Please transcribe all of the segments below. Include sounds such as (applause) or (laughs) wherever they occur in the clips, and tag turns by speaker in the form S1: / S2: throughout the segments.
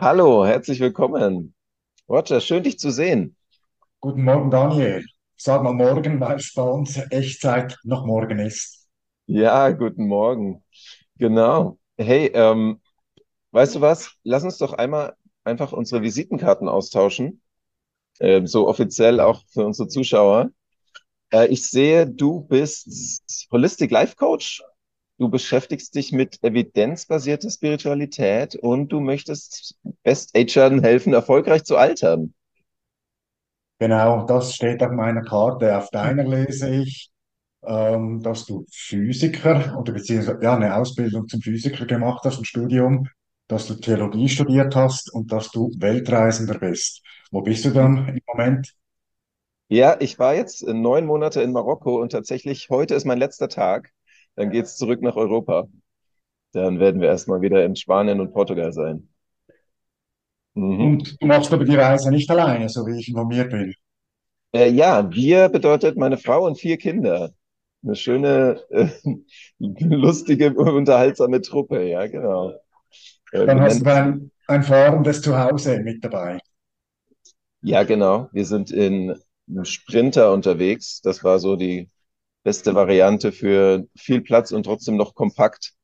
S1: Hallo, herzlich willkommen. Roger, schön dich zu sehen.
S2: Guten Morgen, Daniel. Sag mal morgen, weil es bei uns Echtzeit noch morgen ist.
S1: Ja, guten Morgen. Genau. Hey, ähm, weißt du was? Lass uns doch einmal einfach unsere Visitenkarten austauschen, ähm, so offiziell auch für unsere Zuschauer. Äh, ich sehe, du bist Holistic Life Coach. Du beschäftigst dich mit evidenzbasierter Spiritualität und du möchtest Best-Agern helfen, erfolgreich zu altern.
S2: Genau, das steht auf meiner Karte. Auf deiner lese ich, ähm, dass du Physiker oder beziehungsweise ja, eine Ausbildung zum Physiker gemacht hast, ein Studium, dass du Theologie studiert hast und dass du Weltreisender bist. Wo bist du dann im Moment?
S1: Ja, ich war jetzt neun Monate in Marokko und tatsächlich heute ist mein letzter Tag. Dann geht's zurück nach Europa. Dann werden wir erstmal wieder in Spanien und Portugal sein. Mhm.
S2: Und du machst aber die Reise nicht alleine, so wie ich informiert bin.
S1: Äh, ja, wir bedeutet meine Frau und vier Kinder. Eine schöne, äh, (laughs) lustige, unterhaltsame Truppe, ja, genau. Äh,
S2: Dann hast du
S1: es,
S2: ein, ein fahrendes Zuhause mit dabei.
S1: ja, genau. Wir sind in einem Sprinter unterwegs. Das war so die beste Variante für viel Platz und trotzdem noch kompakt.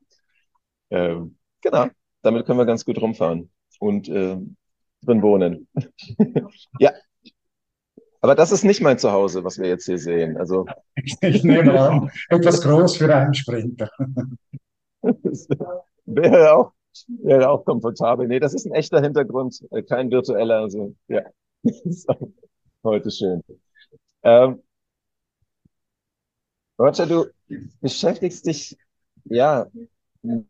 S1: Ähm, genau, damit können wir ganz gut rumfahren und äh, drin wohnen. (laughs) Ja, aber das ist nicht mein Zuhause, was wir jetzt hier sehen. Also
S2: Ich nehme an, etwas groß für einen Sprinter. (laughs)
S1: wäre auch, wäre auch komfortabel. Nee, das ist ein echter Hintergrund, äh, kein virtueller. Also ja, (laughs) heute schön. Ähm, Roger, du beschäftigst dich ja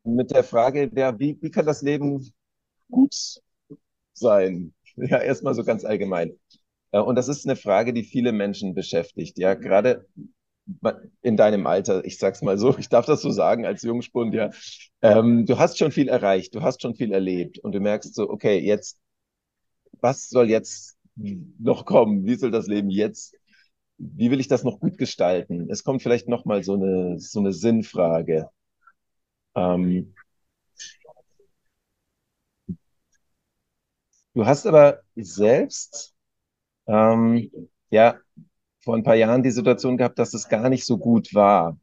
S1: mit der Frage, ja, wie, wie kann das Leben gut sein? (laughs) Ja, erstmal so ganz allgemein. Äh, Und das ist eine Frage, die viele Menschen beschäftigt. Ja, gerade in deinem Alter, ich sag's mal so, (laughs) ich darf das so sagen als Jungspund, ja. Ähm, du hast schon viel erreicht, du hast schon viel erlebt und du merkst so, okay, jetzt, was soll jetzt noch kommen? Wie soll das Leben jetzt, wie will ich das noch gut gestalten? Es kommt vielleicht noch mal so eine, so eine Sinnfrage. Ähm, du hast aber selbst, ähm, ja, vor ein paar Jahren die Situation gehabt, dass es gar nicht so gut war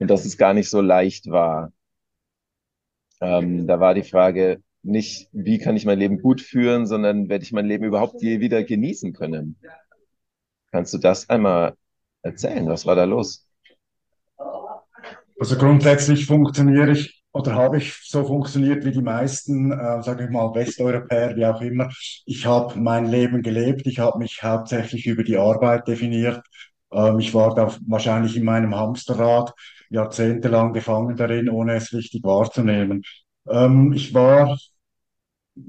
S1: und dass es gar nicht so leicht war. Ähm, da war die Frage nicht, wie kann ich mein Leben gut führen, sondern werde ich mein Leben überhaupt je wieder genießen können? Kannst du das einmal erzählen? Was war da los?
S2: Also grundsätzlich funktioniere ich oder habe ich so funktioniert wie die meisten, äh, sage ich mal, Westeuropäer, wie auch immer. Ich habe mein Leben gelebt, ich habe mich hauptsächlich über die Arbeit definiert. Ähm, ich war da wahrscheinlich in meinem Hamsterrad jahrzehntelang gefangen darin, ohne es richtig wahrzunehmen. Ähm, ich war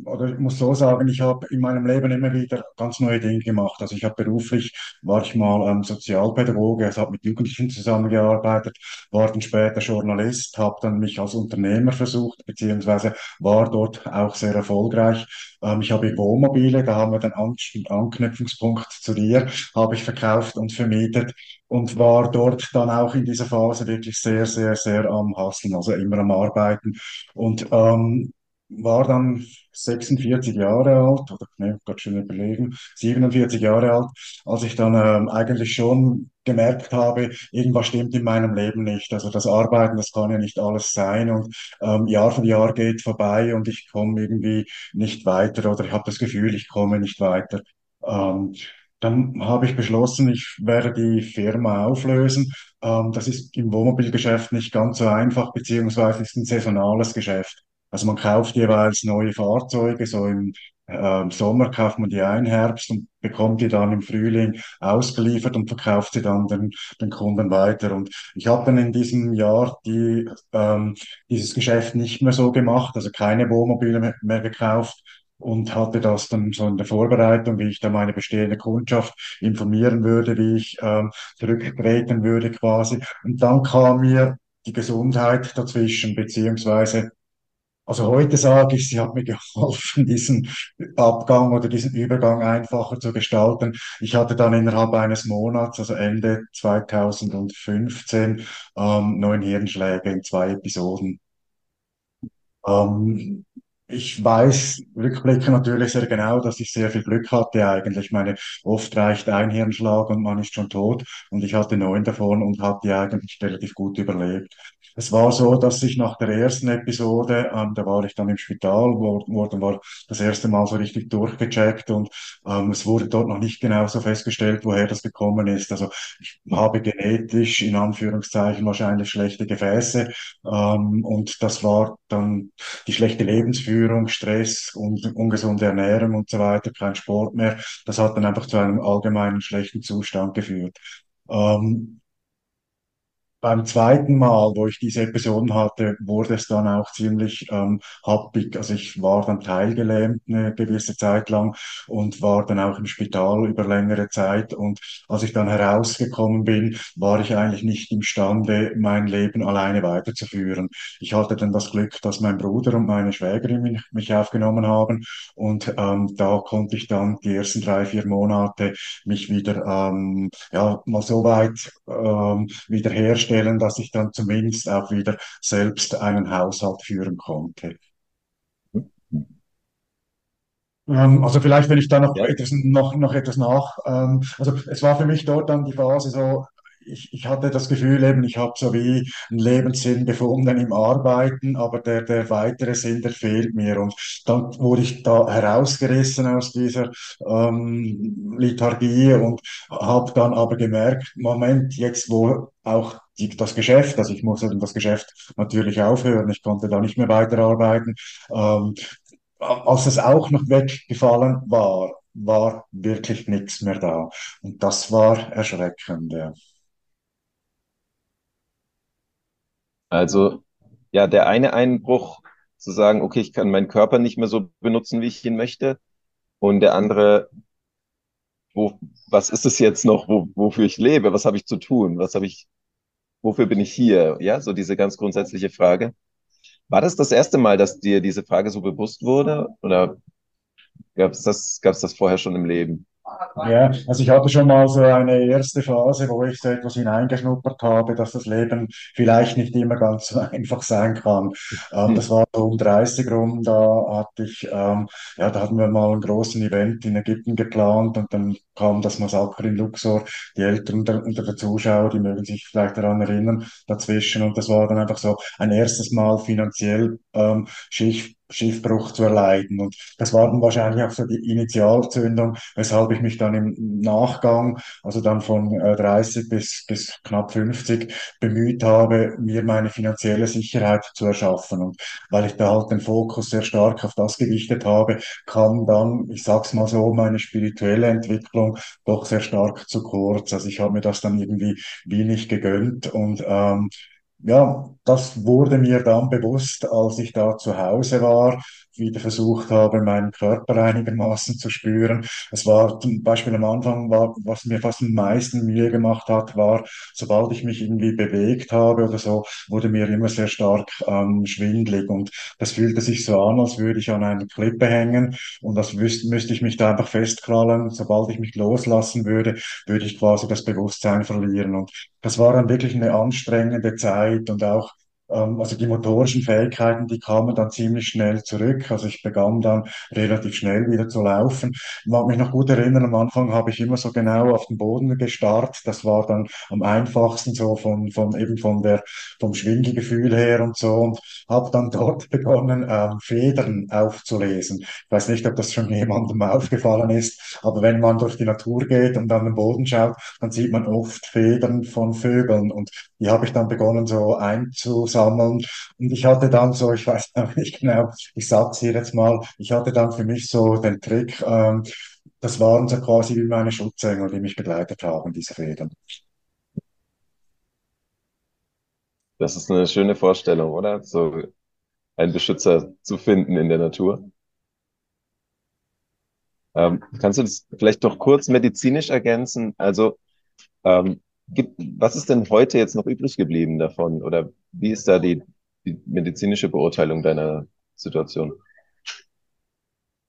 S2: oder ich muss so sagen, ich habe in meinem Leben immer wieder ganz neue Dinge gemacht. Also ich habe beruflich, war ich mal ähm, Sozialpädagoge, also habe mit Jugendlichen zusammengearbeitet, war dann später Journalist, habe dann mich als Unternehmer versucht, beziehungsweise war dort auch sehr erfolgreich. Ähm, ich habe Wohnmobile, da haben wir den An Anknüpfungspunkt zu dir, habe ich verkauft und vermietet und war dort dann auch in dieser Phase wirklich sehr, sehr, sehr am Hasseln, also immer am Arbeiten. Und ähm, war dann 46 Jahre alt, oder ne, Gott schon überlegen, 47 Jahre alt, als ich dann ähm, eigentlich schon gemerkt habe, irgendwas stimmt in meinem Leben nicht. Also das Arbeiten, das kann ja nicht alles sein und ähm, Jahr für Jahr geht vorbei und ich komme irgendwie nicht weiter oder ich habe das Gefühl, ich komme nicht weiter. Ähm, dann habe ich beschlossen, ich werde die Firma auflösen. Ähm, das ist im Wohnmobilgeschäft nicht ganz so einfach, beziehungsweise ist ein saisonales Geschäft. Also man kauft jeweils neue Fahrzeuge, so im ähm, Sommer kauft man die ein, Herbst und bekommt die dann im Frühling ausgeliefert und verkauft sie dann den, den Kunden weiter. Und ich habe dann in diesem Jahr die, ähm, dieses Geschäft nicht mehr so gemacht, also keine Wohnmobile mehr, mehr gekauft und hatte das dann so in der Vorbereitung, wie ich da meine bestehende Kundschaft informieren würde, wie ich ähm, zurücktreten würde quasi. Und dann kam mir die Gesundheit dazwischen, beziehungsweise also heute sage ich, sie hat mir geholfen, (laughs) diesen Abgang oder diesen Übergang einfacher zu gestalten. Ich hatte dann innerhalb eines Monats, also Ende 2015, ähm, neun Hirnschläge in zwei Episoden. Ähm, Ich weiß rückblickend natürlich sehr genau, dass ich sehr viel Glück hatte eigentlich. Ich meine, oft reicht ein Hirnschlag und man ist schon tot und ich hatte neun davon und habe die eigentlich relativ gut überlebt. Es war so, dass ich nach der ersten Episode, ähm, da war ich dann im Spital, dann war das erste Mal so richtig durchgecheckt und ähm, es wurde dort noch nicht genau so festgestellt, woher das gekommen ist. Also ich habe genetisch in Anführungszeichen wahrscheinlich schlechte Gefäße ähm, und das war dann die schlechte Lebensführung, Stress und ungesunde Ernährung und so weiter, kein Sport mehr. Das hat dann einfach zu einem allgemeinen schlechten Zustand geführt. Ähm, beim zweiten Mal, wo ich diese Episoden hatte, wurde es dann auch ziemlich ähm, happig. Also ich war dann teilgelähmt eine gewisse Zeit lang und war dann auch im Spital über längere Zeit. Und als ich dann herausgekommen bin, war ich eigentlich nicht imstande, mein Leben alleine weiterzuführen. Ich hatte dann das Glück, dass mein Bruder und meine Schwägerin mich, mich aufgenommen haben. Und ähm, da konnte ich dann die ersten drei, vier Monate mich wieder ähm, ja, mal so weit ähm, wiederherstellen, dass ich dann zumindest auch wieder selbst einen Haushalt führen konnte. Ähm, also vielleicht, wenn ich da noch
S1: Ja,
S2: etwas, noch, noch etwas nach, ähm, also es war für mich dort dann die Phase so, ich, ich hatte das Gefühl eben, ich habe so wie einen Lebenssinn gefunden im Arbeiten, aber der, der weitere Sinn, der fehlt mir. Und dann wurde ich da herausgerissen aus dieser ähm, Lethargie und habe dann aber gemerkt, Moment, jetzt wo auch die, das Geschäft, also ich musste das Geschäft natürlich aufhören, ich konnte da nicht mehr weiterarbeiten, ähm, als es auch noch weggefallen war, war wirklich nichts mehr da. Und das war erschreckend,
S1: also ja, der eine Einbruch zu sagen, okay, ich kann meinen Körper nicht mehr so benutzen, wie ich ihn möchte. Und der andere, wo, was ist es jetzt noch, wo, wofür ich lebe? Was habe ich zu tun? Was habe ich, wofür bin ich hier? Ja, so diese ganz grundsätzliche Frage. War das das erste Mal, dass dir diese Frage so bewusst wurde? Oder gab es das, gab es das vorher schon im Leben?
S2: Ja, also ich hatte schon mal so eine erste Phase, wo ich so etwas hineingeschnuppert habe, dass das Leben vielleicht nicht immer ganz so (laughs) einfach sein kann. Ähm,
S1: Hm.
S2: das war so um 30 rum, da hatte ich, ähm, ja, da hatten wir mal einen großen Event in Ägypten geplant und dann kam das Massaker in Luxor. Die Eltern unter, der Zuschauer, die mögen sich vielleicht daran erinnern, dazwischen und das war dann einfach so ein erstes Mal finanziell ähm, Schiff, Schiffbruch zu erleiden und das war dann wahrscheinlich auch so die Initialzündung weshalb ich mich dann im Nachgang, also dann von äh, 30 bis, bis knapp 50, bemüht habe, mir meine finanzielle Sicherheit zu erschaffen. Und weil ich da halt den Fokus sehr stark auf das gewichtet habe, kam dann, ich sag's mal so, meine spirituelle Entwicklung doch sehr stark zu kurz. Also ich habe mir das dann irgendwie wenig gegönnt und ähm, ja, das wurde mir dann bewusst, als ich da zu Hause war, wieder versucht habe, meinen Körper einigermaßen zu spüren. Es war zum Beispiel am Anfang, war, was mir fast am meisten Mühe gemacht hat, war, sobald ich mich irgendwie bewegt habe oder so, wurde mir immer sehr stark ähm, schwindlig und das fühlte sich so an, als würde ich an einer Klippe hängen und das wüsste, müsste ich mich da einfach festkrallen. Sobald ich mich loslassen würde, würde ich quasi das Bewusstsein verlieren und das war dann wirklich eine anstrengende Zeit und auch, also die motorischen Fähigkeiten, die kamen dann ziemlich schnell zurück. Also ich begann dann relativ schnell wieder zu laufen. Ich mag mich noch gut erinnern, am Anfang habe ich immer so genau auf den Boden gestarrt. Das war dann am einfachsten so von, von eben von der, vom Schwindelgefühl her und so und habe dann dort (laughs) begonnen, ähm, Federn aufzulesen. Ich weiß nicht, ob das schon jemandem aufgefallen ist, aber wenn man durch die Natur geht und an den Boden schaut, dann sieht man oft Federn von Vögeln und die habe ich dann begonnen so einzusammeln und ich hatte dann so, ich weiß (laughs) noch nicht genau, ich sag's hier jetzt mal, ich hatte dann für mich so den Trick, ähm, das waren so quasi wie meine Schutzengel, die mich begleitet haben, diese Federn.
S1: Das ist eine schöne Vorstellung, oder? So einen Beschützer zu finden in der Natur. Ähm, kannst du das vielleicht doch kurz medizinisch ergänzen? Also, ähm, gibt, was ist denn heute jetzt noch übrig geblieben davon? Oder wie ist da die, die medizinische Beurteilung deiner Situation?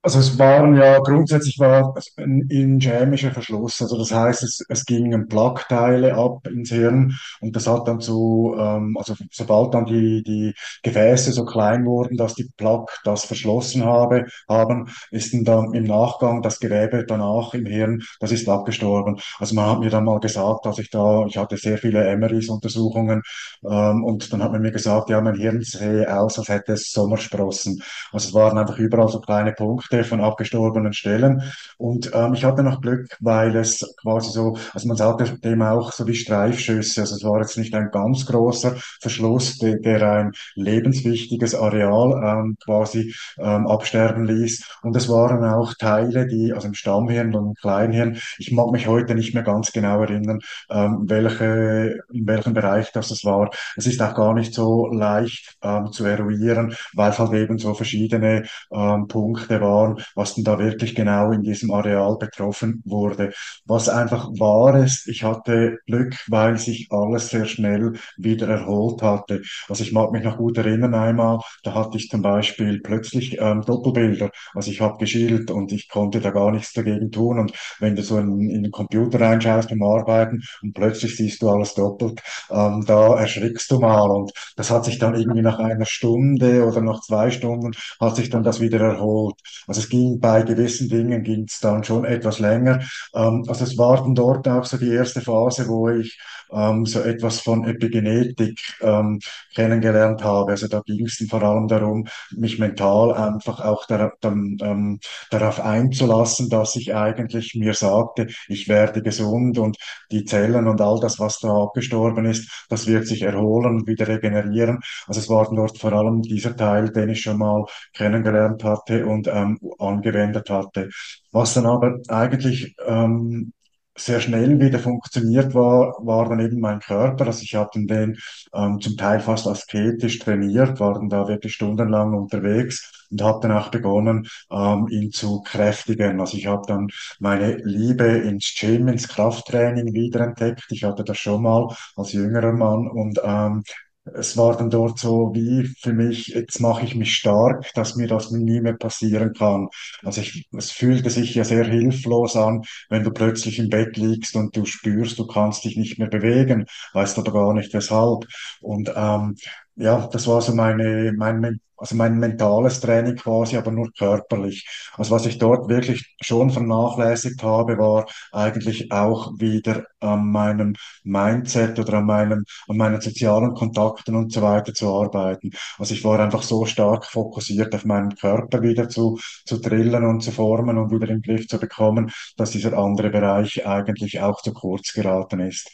S2: Also es waren ja grundsätzlich war es ein injamischer Verschluss. Also das heißt, es, es gingen Plaqueteile ab ins Hirn und das hat dann zu, ähm, also sobald dann die, die Gefäße so klein wurden, dass die Plaque das verschlossen habe, haben, ist dann im Nachgang das Gewebe danach im Hirn, das ist abgestorben. Also man hat mir dann mal gesagt, dass ich da, ich hatte sehr viele MRIs-Untersuchungen ähm, und dann hat man mir gesagt, ja, mein Hirn sehe aus, als hätte es Sommersprossen. Also es waren einfach überall so kleine Punkte von abgestorbenen Stellen. Und ähm, ich hatte noch Glück, weil es quasi so, also man sagte dem auch so wie Streifschüsse. Also es war jetzt nicht ein ganz großer Verschluss, der, der ein lebenswichtiges Areal ähm, quasi ähm, absterben ließ. Und es waren auch Teile, die, also im Stammhirn und im Kleinhirn, ich mag mich heute nicht mehr ganz genau erinnern, ähm, welche, in welchem Bereich das es war. Es ist auch gar nicht so leicht ähm, zu eruieren, weil es halt eben so verschiedene ähm, Punkte waren, was denn da wirklich genau in diesem Areal betroffen wurde. Was einfach war es, ich hatte Glück, weil sich alles sehr schnell wieder erholt hatte. Also ich mag mich noch gut erinnern einmal, da hatte ich zum Beispiel plötzlich ähm, Doppelbilder. Also ich habe geschielt und ich konnte da gar nichts dagegen tun. Und wenn du so in, in den Computer reinschaust beim Arbeiten und plötzlich siehst du alles doppelt, ähm, da erschrickst du mal. Und das hat sich dann irgendwie nach einer Stunde oder nach zwei Stunden hat sich dann das wieder erholt. Es ging bei gewissen Dingen ging es dann schon etwas länger. Ähm, also es war dann dort auch so die erste Phase, wo ich ähm, so etwas von Epigenetik ähm, kennengelernt habe. Also da ging es vor allem darum, mich mental einfach auch dar dann, ähm, darauf einzulassen, dass ich eigentlich mir sagte, ich werde gesund und die Zellen und all das, was da abgestorben ist, das wird sich erholen und wieder regenerieren. Also es war dort vor allem dieser Teil, den ich schon mal kennengelernt hatte und ähm, angewendet hatte. Was dann aber eigentlich ähm, sehr schnell wieder funktioniert war, war dann eben mein Körper. Also ich habe den ähm, zum Teil fast asketisch trainiert, war dann da wirklich stundenlang unterwegs und habe dann auch begonnen, ähm, ihn zu kräftigen. Also ich habe dann meine Liebe ins Gym, ins Krafttraining wiederentdeckt. Ich hatte das schon mal als jüngerer Mann und ähm, es war dann dort so wie für mich, jetzt mache ich mich stark, dass mir das nie mehr passieren kann. Also ich, es fühlte sich ja sehr hilflos an, wenn du plötzlich im Bett liegst und du spürst, du kannst dich nicht mehr bewegen, weißt aber gar nicht weshalb. Und ähm, ja, das war so meine, mein, also mein mentales Training quasi, aber nur körperlich. Also was ich dort wirklich schon vernachlässigt habe, war eigentlich auch wieder an meinem Mindset oder an meinem, an meinen sozialen Kontakten und so weiter zu arbeiten. Also ich war einfach so stark fokussiert auf meinen Körper wieder zu, zu drillen und zu formen und wieder den Griff zu bekommen, dass dieser andere Bereich eigentlich auch zu kurz geraten ist.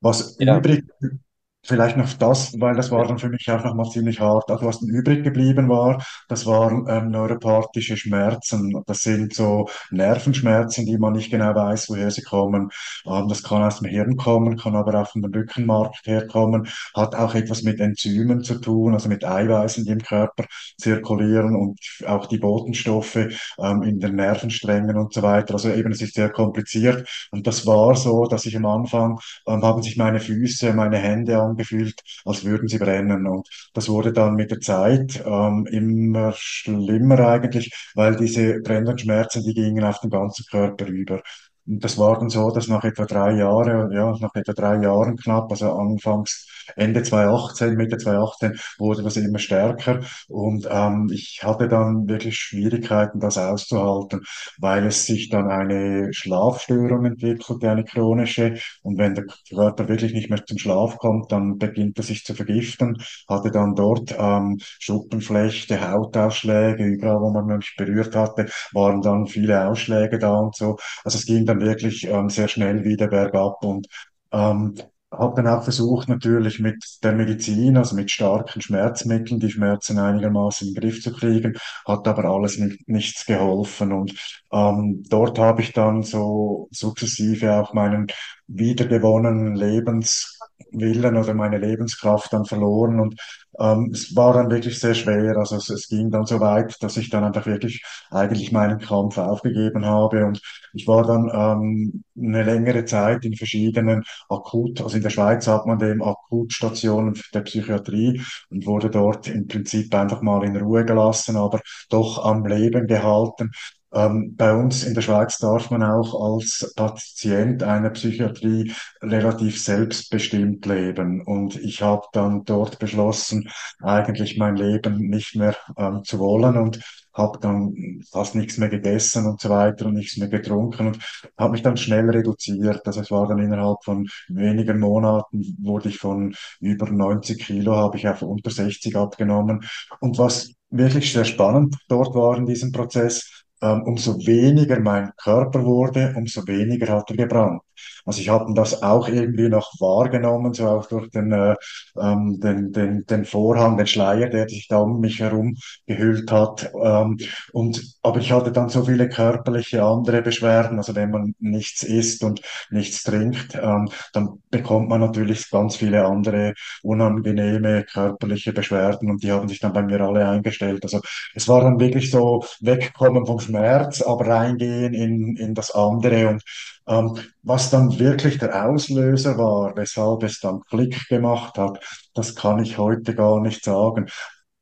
S2: Was
S1: Ja,
S2: übrig Vielleicht noch das, weil das war dann für mich auch nochmal ziemlich hart. Also was dann übrig geblieben war, das waren ähm, neuropathische Schmerzen. Das sind so Nervenschmerzen, die man nicht genau weiß, woher sie kommen. Ähm, das kann aus dem Hirn kommen, kann aber auch von dem Rückenmark herkommen, hat auch etwas mit Enzymen zu tun, also mit Eiweißen, die im Körper zirkulieren und auch die Botenstoffe ähm, in den Nervensträngen und so weiter. Also eben, es ist sehr kompliziert. Und das war so, dass ich am Anfang ähm, haben sich meine Füße, meine Hände angefühlt, als würden sie brennen. Und das wurde dann mit der Zeit ähm, immer schlimmer eigentlich, weil diese brennenden Schmerzen, die gingen auf den ganzen Körper über. Und das war dann so, dass nach etwa drei Jahren, ja, nach etwa drei Jahren knapp, also anfangs Ende 2018, Mitte 2018, wurde das immer stärker und ähm, ich hatte dann wirklich Schwierigkeiten, das auszuhalten, weil es sich dann eine Schlafstörung entwickelte, eine chronische und wenn der Körper wirklich nicht mehr zum Schlaf kommt, dann beginnt er sich zu vergiften, hatte dann dort ähm, Schuppenflechte, Hautausschläge, überall, wo man mich berührt hatte, waren dann viele Ausschläge da und so. Also es ging dann wirklich ähm, sehr schnell wieder bergab und ähm, habe dann auch versucht, natürlich mit der Medizin, also mit starken Schmerzmitteln, die Schmerzen einigermaßen in den Griff zu kriegen, hat aber alles nicht, nichts geholfen. Und ähm, dort habe ich dann so sukzessive auch meinen wiedergewonnenen Lebenswillen oder meine Lebenskraft dann verloren und ähm, es war dann wirklich sehr schwer. Also es, es ging dann so weit, dass ich dann einfach wirklich eigentlich meinen Kampf aufgegeben habe und ich war dann ähm, eine längere Zeit in verschiedenen Akut, also in der Schweiz hat man dem Akutstationen der Psychiatrie und wurde dort im Prinzip einfach mal in Ruhe gelassen, aber doch am Leben gehalten. Ähm, bei uns in der Schweiz darf man auch als Patient einer Psychiatrie relativ selbstbestimmt leben. Und ich habe dann dort beschlossen, eigentlich mein Leben nicht mehr ähm, zu wollen und habe dann fast nichts mehr gegessen und so weiter und nichts mehr getrunken und habe mich dann schnell reduziert. Also es war dann innerhalb von wenigen Monaten wurde ich von über 90 Kilo, habe ich auf unter 60 abgenommen. Und was wirklich sehr spannend dort war in diesem Prozess, ähm, umso weniger mein Körper wurde, umso weniger hat er gebrannt. Also ich habe das auch irgendwie noch wahrgenommen, so auch durch den, äh, ähm, den, den, den Vorhang, den Schleier, der sich da um mich herum gehüllt hat. Ähm, und, aber ich hatte dann so viele körperliche andere Beschwerden. Also wenn man nichts isst und nichts trinkt, ähm, dann bekommt man natürlich ganz viele andere unangenehme körperliche Beschwerden und die haben sich dann bei mir alle eingestellt. Also es war dann wirklich so wegkommen vom Schmerz, aber reingehen in, in das andere und was dann wirklich der Auslöser war, weshalb es dann Klick gemacht hat, das kann ich heute gar nicht sagen.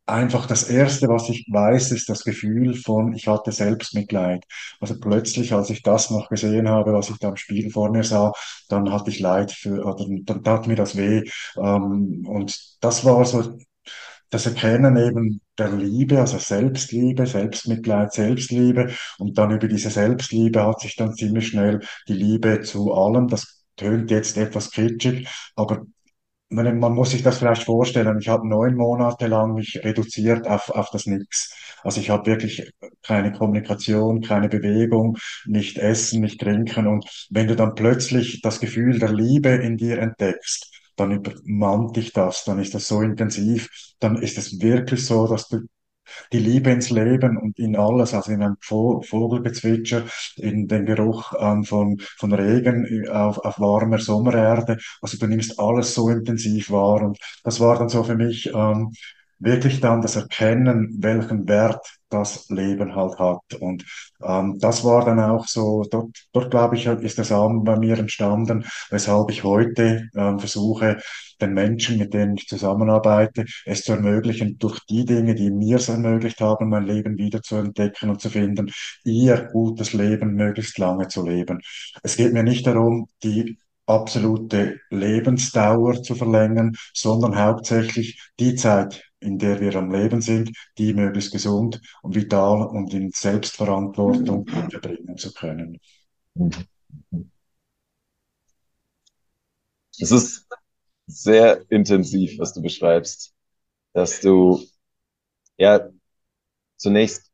S2: Einfach das Erste, was ich weiß, ist das Gefühl von, ich hatte Selbstmitleid. Also plötzlich, als ich das noch gesehen habe, was ich da im Spiegel vor mir sah, dann hatte ich Leid für, oder dann tat mir das weh. Ähm, und das war so das Erkennen eben der Liebe, also Selbstliebe, Selbstmitleid, Selbstliebe. Und dann über diese Selbstliebe hat sich dann ziemlich schnell die Liebe zu allem. Das tönt jetzt etwas kitschig, aber man, man muss sich das vielleicht vorstellen. Ich habe neun Monate lang mich reduziert auf, auf das Nix. Also ich habe wirklich keine Kommunikation, keine Bewegung, nicht essen, nicht trinken. Und wenn du dann plötzlich das Gefühl der Liebe in dir entdeckst, dann übermannt dich das, dann ist das so intensiv, dann ist es wirklich so, dass du die Liebe ins Leben und in alles, also in ein Vogelgezwitscher, in den Geruch ähm, von, von Regen äh, auf, auf warmer Sommererde. Also du nimmst alles so intensiv wahr und das war dann so für mich ähm, wirklich dann das Erkennen, welchen Wert das Leben halt hat. Und ähm, das war dann auch so, dort, dort glaube ich, ist der Samen bei mir entstanden, weshalb ich heute ähm, versuche, den Menschen, mit denen ich zusammenarbeite, es zu ermöglichen, durch die Dinge, die mir es ermöglicht haben, mein Leben wieder zu entdecken und zu finden, ihr gutes Leben möglichst lange zu leben. Es geht mir nicht darum, die absolute Lebensdauer zu verlängern, sondern hauptsächlich die Zeit, in der wir am Leben sind, die möglichst gesund und vital und in Selbstverantwortung verbringen zu können.
S1: Es ist sehr intensiv, was du beschreibst, dass du ja zunächst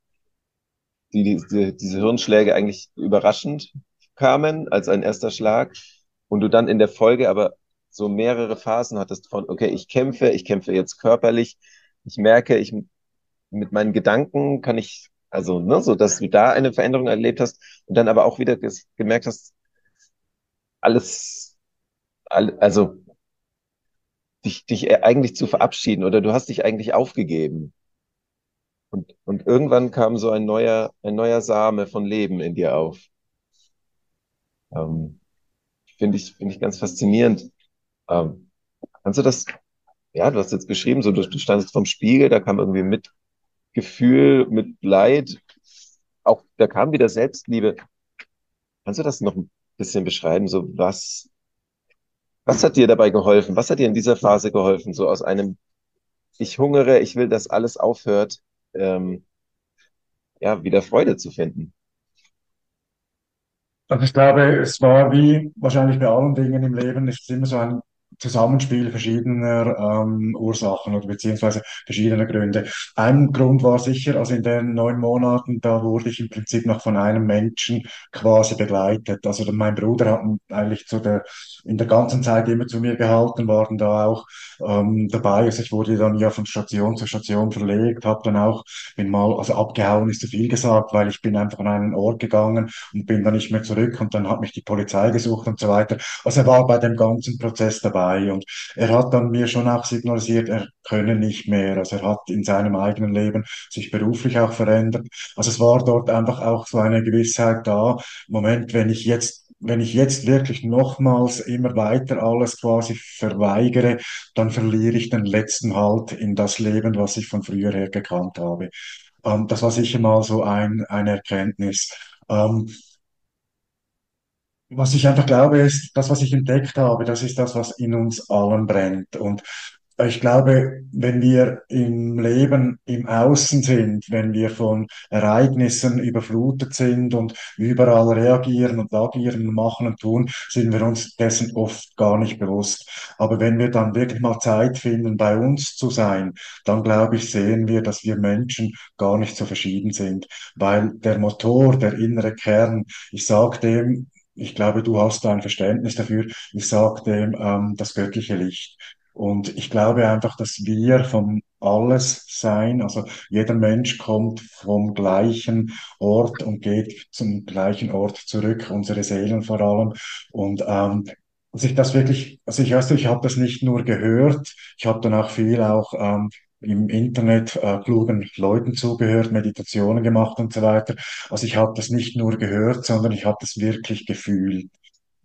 S1: die, die, diese Hirnschläge eigentlich überraschend kamen als ein erster Schlag und du dann in der Folge aber so mehrere Phasen hattest von, okay, ich kämpfe, ich kämpfe jetzt körperlich, ich merke, ich mit meinen Gedanken kann ich, also, ne, so dass du da eine Veränderung erlebt hast und dann aber auch wieder gemerkt hast, alles, all, also dich, dich eigentlich zu verabschieden oder du hast dich eigentlich aufgegeben. Und, und irgendwann kam so ein neuer, ein neuer Same von Leben in dir auf. Ähm, Finde ich, finde ich ganz faszinierend. Ähm, kannst du das, ja, du hast jetzt beschrieben, so du, du standest vom Spiegel, da kam irgendwie Mitgefühl, Mitleid, auch da kam wieder Selbstliebe. Kannst du das noch ein bisschen beschreiben, so was, was hat dir dabei geholfen? Was hat dir in dieser Phase geholfen, so aus einem Ich hungere, ich will, dass alles aufhört, ähm, ja, wieder Freude zu finden?
S2: Also ich glaube, es war wie wahrscheinlich bei allen Dingen im Leben, es ist immer so ein Zusammenspiel verschiedener ähm, Ursachen oder beziehungsweise verschiedener Gründe. Ein Grund war sicher, also in den neun Monaten, da wurde ich im Prinzip noch von einem Menschen quasi begleitet. Also mein Bruder hat eigentlich zu der, in der ganzen Zeit immer zu mir gehalten, waren da auch ähm, dabei. Also ich wurde dann ja von Station zu Station verlegt, habe dann auch, bin mal, also abgehauen ist zu viel gesagt, weil ich bin einfach an einen Ort gegangen und bin dann nicht mehr zurück und dann hat mich die Polizei gesucht und so weiter. Also er war bei dem ganzen Prozess dabei vorbei. Und er hat dann mir schon auch signalisiert, er könne nicht mehr. Also er hat in seinem eigenen Leben sich beruflich auch verändert. Also es war dort einfach auch so eine Gewissheit da. Moment, wenn ich jetzt wenn ich jetzt wirklich nochmals immer weiter alles quasi verweigere, dann verliere ich den letzten Halt in das Leben, was ich von früher her gekannt habe. Ähm, das war sicher mal so ein, eine Erkenntnis. Ähm, was ich einfach glaube, ist, das, was ich entdeckt habe, das ist das, was in uns allen brennt. Und ich glaube, wenn wir im Leben im Außen sind, wenn wir von Ereignissen überflutet sind und überall reagieren und agieren und machen und tun, sind wir uns dessen oft gar nicht bewusst. Aber wenn wir dann wirklich mal Zeit finden, bei uns zu sein, dann glaube ich, sehen wir, dass wir Menschen gar nicht so verschieden sind, weil der Motor, der innere Kern, ich sage dem, ich glaube, du hast ein Verständnis dafür. Ich sage dem ähm, das göttliche Licht. Und ich glaube einfach, dass wir vom Alles-Sein, also jeder Mensch kommt vom gleichen Ort und geht zum gleichen Ort zurück, unsere Seelen vor allem. Und ähm, als ich das wirklich, also ich weiß, ich habe das nicht nur gehört, ich habe dann auch viel auch ähm, im Internet äh, klugen Leuten zugehört, Meditationen gemacht und so weiter. Also ich habe das nicht nur gehört, sondern ich habe das wirklich gefühlt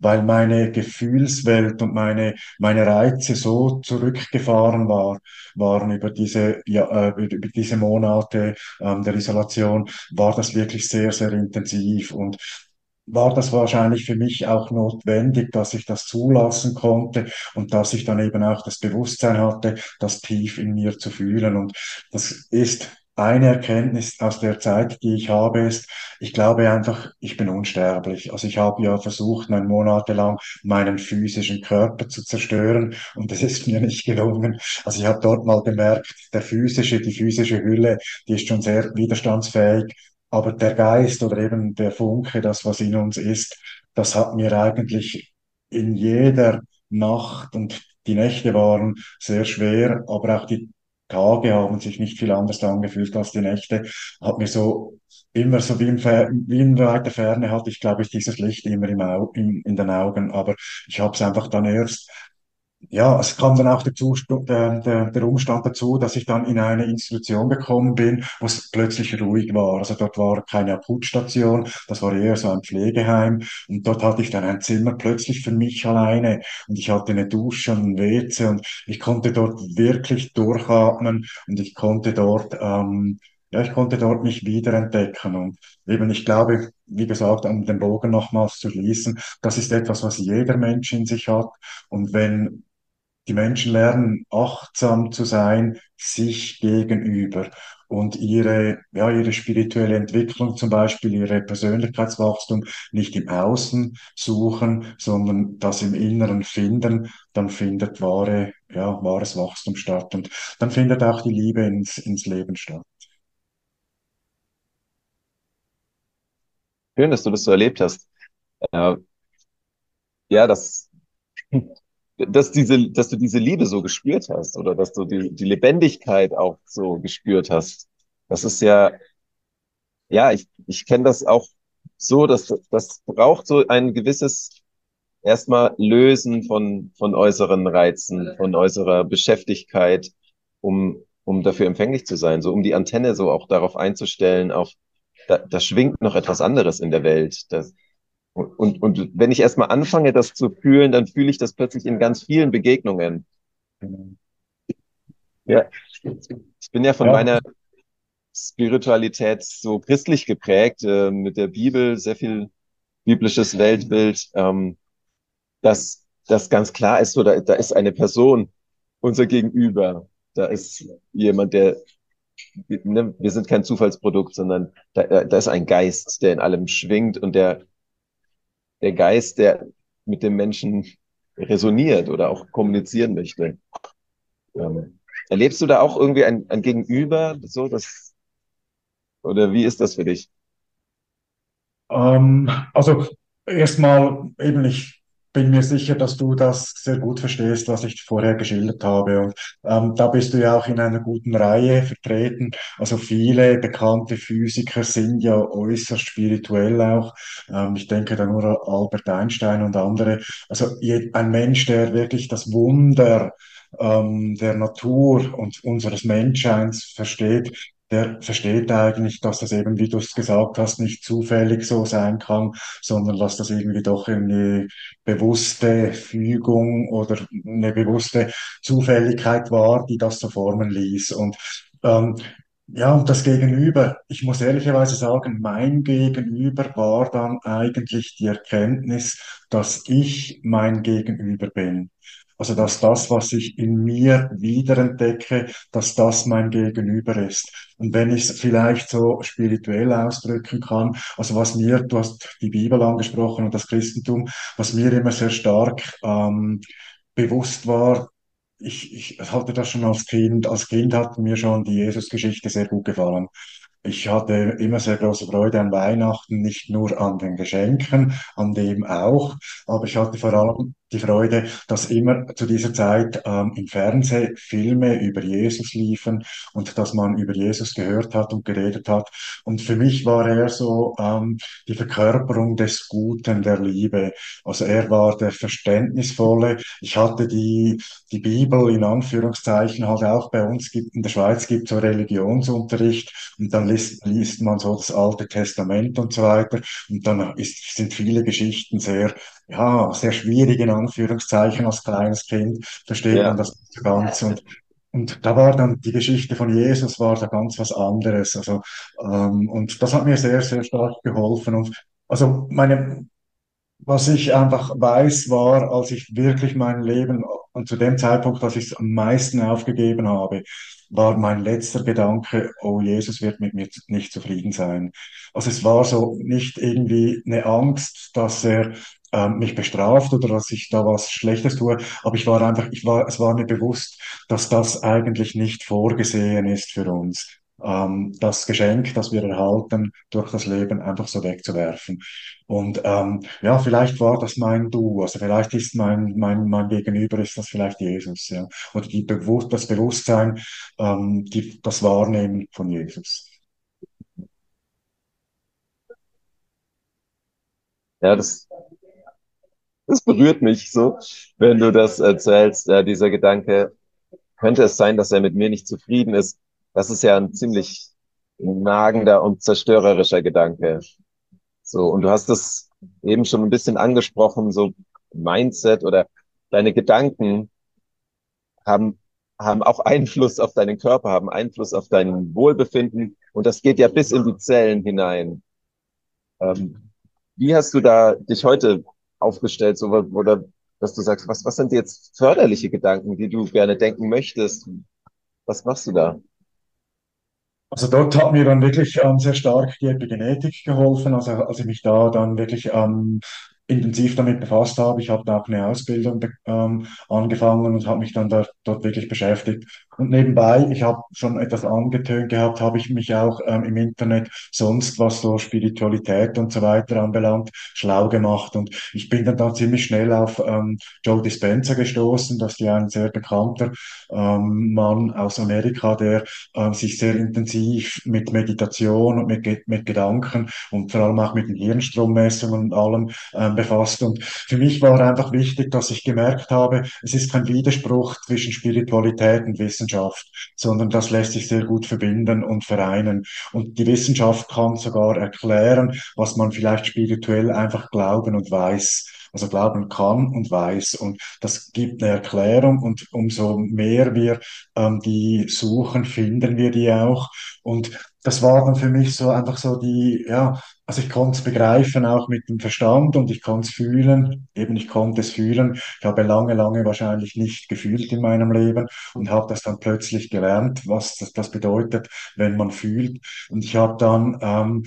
S2: weil meine Gefühlswelt und meine, meine Reize so zurückgefahren war, waren über diese, ja, äh, über diese Monate ähm, der Isolation, war das wirklich sehr, sehr intensiv und war das wahrscheinlich für mich auch notwendig, dass ich das zulassen konnte und dass ich dann eben auch das Bewusstsein hatte, das tief in mir zu fühlen. Und das ist eine Erkenntnis aus der Zeit, die ich habe, ist, ich glaube einfach, ich bin unsterblich. Also ich habe ja versucht, neun Monate lang meinen physischen Körper zu zerstören und es ist mir nicht gelungen. Also ich habe dort mal gemerkt, der physische, die physische Hülle, die ist schon sehr widerstandsfähig, aber der Geist oder eben der Funke, das, was in uns ist, das hat mir eigentlich in jeder Nacht und die Nächte waren sehr schwer, aber auch die Tage haben sich nicht viel anders angefühlt als die Nächte. Hat mir so immer so wie, Fer wie in weiter Ferne hatte ich, glaube ich, dieses Licht immer im Au in, in den Augen. Aber ich habe es einfach dann erst ja, es kam dann auch der, der, der, der Umstand dazu, dass ich dann in eine Institution gekommen bin, wo es plötzlich ruhig war. Also dort war keine Akutstation, das war eher so ein Pflegeheim. Und dort hatte ich dann ein Zimmer plötzlich für mich alleine. Und ich hatte eine Dusche und ein WC und ich konnte dort wirklich durchatmen und ich konnte dort, ähm, ja, ich konnte dort mich wiederentdecken. Und eben, ich glaube, wie gesagt, um den Bogen nochmals zu schließen, das ist etwas, was jeder Mensch in sich hat. Und wenn die Menschen lernen, achtsam zu sein, sich gegenüber und ihre, ja, ihre spirituelle Entwicklung, zum Beispiel ihre Persönlichkeitswachstum, nicht im Außen suchen, sondern das im Inneren finden, dann findet wahre, ja, wahres Wachstum statt und dann findet auch die Liebe ins, ins Leben statt.
S1: Schön, dass du das so erlebt hast. Äh, ja, das (laughs) dass diese, dass du diese Liebe so gespürt hast oder dass du die, die Lebendigkeit auch so gespürt hast. Das ist ja, ja, ich, ich kenne das auch so, dass das braucht so ein gewisses erstmal Lösen von, von äußeren Reizen, von äußerer Beschäftigkeit, um, um dafür empfänglich zu sein, so um die Antenne so auch darauf einzustellen, auf, da, da schwingt noch etwas anderes in der Welt. Das, und, und wenn ich erstmal anfange, das zu fühlen, dann fühle ich das plötzlich in ganz vielen Begegnungen. Ja, ich bin ja von ja. meiner Spiritualität so christlich geprägt, äh, mit der Bibel, sehr viel biblisches Weltbild, ähm, dass das ganz klar ist, so, da, da ist eine Person, unser Gegenüber. Da ist jemand, der, ne, wir sind kein Zufallsprodukt, sondern da, da ist ein Geist, der in allem schwingt und der der Geist, der mit dem Menschen resoniert oder auch kommunizieren möchte. Ähm, erlebst du da auch irgendwie ein, ein Gegenüber, so das, oder wie ist das für dich?
S2: Ähm, also erstmal eben ich bin mir sicher, dass du das sehr gut verstehst, was ich vorher geschildert habe. Und ähm, da bist du ja auch in einer guten Reihe vertreten. Also viele bekannte Physiker sind ja äußerst spirituell auch. Ähm, ich denke da nur an Albert Einstein und andere. Also ein Mensch, der wirklich das Wunder ähm, der Natur und unseres Menschseins versteht, der versteht eigentlich, dass das eben, wie du es gesagt hast, nicht zufällig so sein kann, sondern dass das irgendwie doch eine bewusste Fügung oder eine bewusste Zufälligkeit war, die das so formen ließ. Und ähm, ja, und das Gegenüber, ich muss ehrlicherweise sagen, mein Gegenüber war dann eigentlich die Erkenntnis, dass ich mein Gegenüber bin. Also, dass das, was ich in mir wiederentdecke, dass das mein Gegenüber ist. Und wenn ich es vielleicht so spirituell ausdrücken kann, also was mir, du hast die Bibel angesprochen und das Christentum, was mir immer sehr stark ähm, bewusst war, ich, ich hatte das schon als Kind. Als Kind hat mir schon die Jesusgeschichte sehr gut gefallen. Ich hatte immer sehr große Freude an Weihnachten, nicht nur an den Geschenken, an dem auch, aber ich hatte vor allem die Freude, dass immer zu dieser Zeit ähm, im Fernsehen Filme über Jesus liefen und dass man über Jesus gehört hat und geredet hat. Und für mich war er so ähm, die Verkörperung des Guten, der Liebe. Also er war der Verständnisvolle. Ich hatte die, die Bibel in Anführungszeichen halt auch bei uns gibt, in der Schweiz gibt so Religionsunterricht und dann liest, liest man so das Alte Testament und so weiter. Und dann ist, sind viele Geschichten sehr ja, sehr schwierig in Anführungszeichen als kleines Kind, versteht man
S1: Ja,
S2: das nicht so ganz. Und, und da war dann die Geschichte von Jesus war da ganz was anderes. Also, ähm, und das hat mir sehr, sehr stark geholfen. Und also meine, was ich einfach weiß, war, als ich wirklich mein Leben und zu dem Zeitpunkt, als ich es am meisten aufgegeben habe, war mein letzter Gedanke, oh, Jesus wird mit mir nicht zufrieden sein. Also es war so nicht irgendwie eine Angst, dass er ähm, mich bestraft oder dass ich da was Schlechtes tue, aber ich war einfach, ich war, es war mir bewusst, dass das eigentlich nicht vorgesehen ist für uns. Ähm, das Geschenk, das wir erhalten, durch das Leben einfach so wegzuwerfen. Und ähm, ja, vielleicht war das mein Du, also vielleicht ist mein, mein, mein Gegenüber ist das vielleicht Jesus, ja. Oder die Bewusst das Bewusstsein, ähm, die, das Wahrnehmen von Jesus.
S1: ja, das, das berührt mich so, wenn du das erzählst, äh, dieser Gedanke, könnte es sein, dass er mit mir nicht zufrieden ist? Das ist ja ein ziemlich nagender und zerstörerischer Gedanke. So, und du hast es eben schon ein bisschen angesprochen, so Mindset oder deine Gedanken haben, haben auch Einfluss auf deinen Körper, haben Einfluss auf dein Wohlbefinden und das geht ja bis in die Zellen hinein. Ähm, wie hast du da dich heute aufgestellt, so, oder dass du sagst, was, was sind jetzt förderliche Gedanken, die du gerne denken möchtest? Was machst du da?
S2: Also dort hat mir dann wirklich ähm, sehr stark die Epigenetik geholfen, also als ich mich da dann wirklich ähm, intensiv damit befasst habe. Ich habe da auch eine Ausbildung ähm, angefangen und habe mich dann dort, dort wirklich beschäftigt. Und nebenbei, ich habe schon etwas angetönt gehabt, habe ich mich auch ähm, im Internet sonst, was so Spiritualität und so weiter anbelangt, schlau gemacht. Und ich bin dann da ziemlich schnell auf ähm, Joe Dispenza gestoßen, das ist ja ein sehr bekannter ähm, Mann aus Amerika, der äh, sich sehr intensiv mit Meditation und mit, mit Gedanken und vor allem auch mit den Hirnstrommessungen und allem ähm, befasst. Und für mich war einfach wichtig, dass ich gemerkt habe, es ist kein Widerspruch zwischen Spiritualität und Wissenschaft, sondern das lässt sich sehr gut verbinden und vereinen. Und die Wissenschaft kann sogar erklären, was man vielleicht spirituell einfach glauben und weiß. Also glauben kann und weiß. Und das gibt eine Erklärung. Und umso mehr wir ähm, die suchen, finden wir die auch. Und das war dann für mich so einfach so die, ja, also ich konnte es begreifen, auch mit dem Verstand und ich konnte es fühlen. Eben, ich konnte es fühlen. Ich habe lange, lange wahrscheinlich nicht gefühlt in meinem Leben und habe das dann plötzlich gelernt, was das, das bedeutet, wenn man fühlt. Und ich habe dann ähm,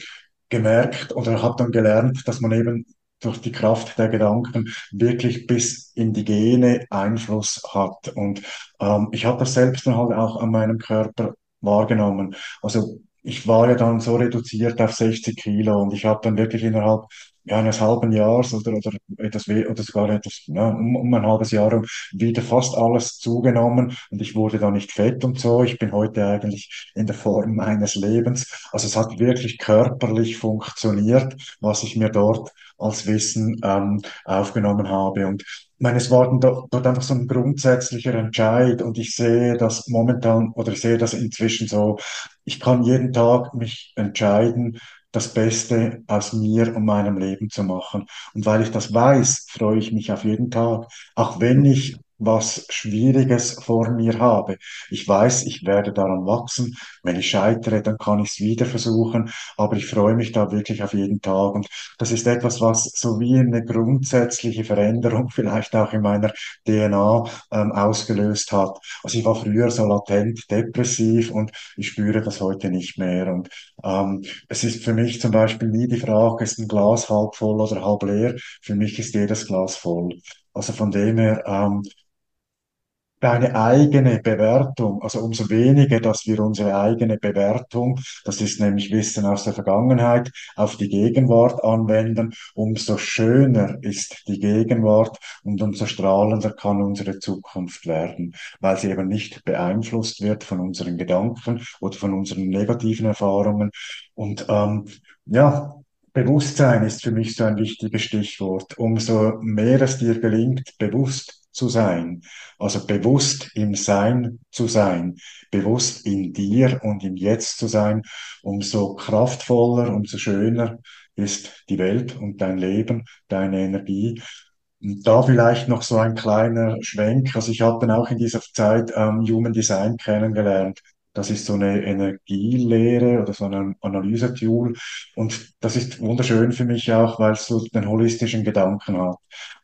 S2: gemerkt oder habe dann gelernt, dass man eben durch die Kraft der Gedanken wirklich bis in die Gene Einfluss hat. Und ähm, ich habe das selbst dann halt auch an meinem Körper wahrgenommen. Also ich war ja dann so reduziert auf 60 Kilo und ich habe dann wirklich innerhalb eines halben Jahres oder, oder etwas, oder sogar etwas, ja, um, um ein halbes Jahr wieder fast alles zugenommen und ich wurde da nicht fett und so. Ich bin heute eigentlich in der Form meines Lebens. Also es hat wirklich körperlich funktioniert, was ich mir dort als Wissen ähm, aufgenommen habe. Und ich meine, es war dort einfach so ein grundsätzlicher Entscheid und ich sehe das momentan oder ich sehe das inzwischen so, ich kann jeden Tag mich entscheiden, das Beste aus mir und meinem Leben zu machen. Und weil ich das weiß, freue ich mich auf jeden Tag, auch wenn ich was Schwieriges vor mir habe. Ich weiß, ich werde daran wachsen. Wenn ich scheitere, dann kann ich es wieder versuchen, aber ich freue mich da wirklich auf jeden Tag. Und das ist etwas, was so wie eine grundsätzliche Veränderung (laughs) vielleicht auch in meiner DNA ähm, ausgelöst hat. Also ich war früher so latent depressiv und ich spüre das heute nicht mehr. Und ähm, es ist für mich zum Beispiel nie die Frage, ist ein Glas halb voll oder halb leer? Für mich ist jedes Glas voll. Also von dem her, ähm, deine eigene Bewertung, also umso weniger, dass wir unsere eigene Bewertung, das ist nämlich Wissen aus der Vergangenheit, auf die Gegenwart anwenden, umso schöner ist die Gegenwart und umso strahlender kann unsere Zukunft werden, weil sie eben nicht beeinflusst wird von unseren Gedanken oder von unseren negativen Erfahrungen. Und ähm, ja, Bewusstsein ist für mich so ein wichtiges Stichwort. Umso mehr es dir gelingt, bewusst zu sein, also bewusst im Sein zu sein, bewusst in dir und im Jetzt zu sein, umso kraftvoller, umso schöner ist die Welt und dein Leben, deine Energie. Und da vielleicht noch so ein kleiner Schwenk. Also ich habe dann auch in dieser Zeit ähm, Human Design kennengelernt. Das ist so eine Energielehre oder so ein Analysetool. Und das ist wunderschön für mich auch, weil es so den holistischen Gedanken hat.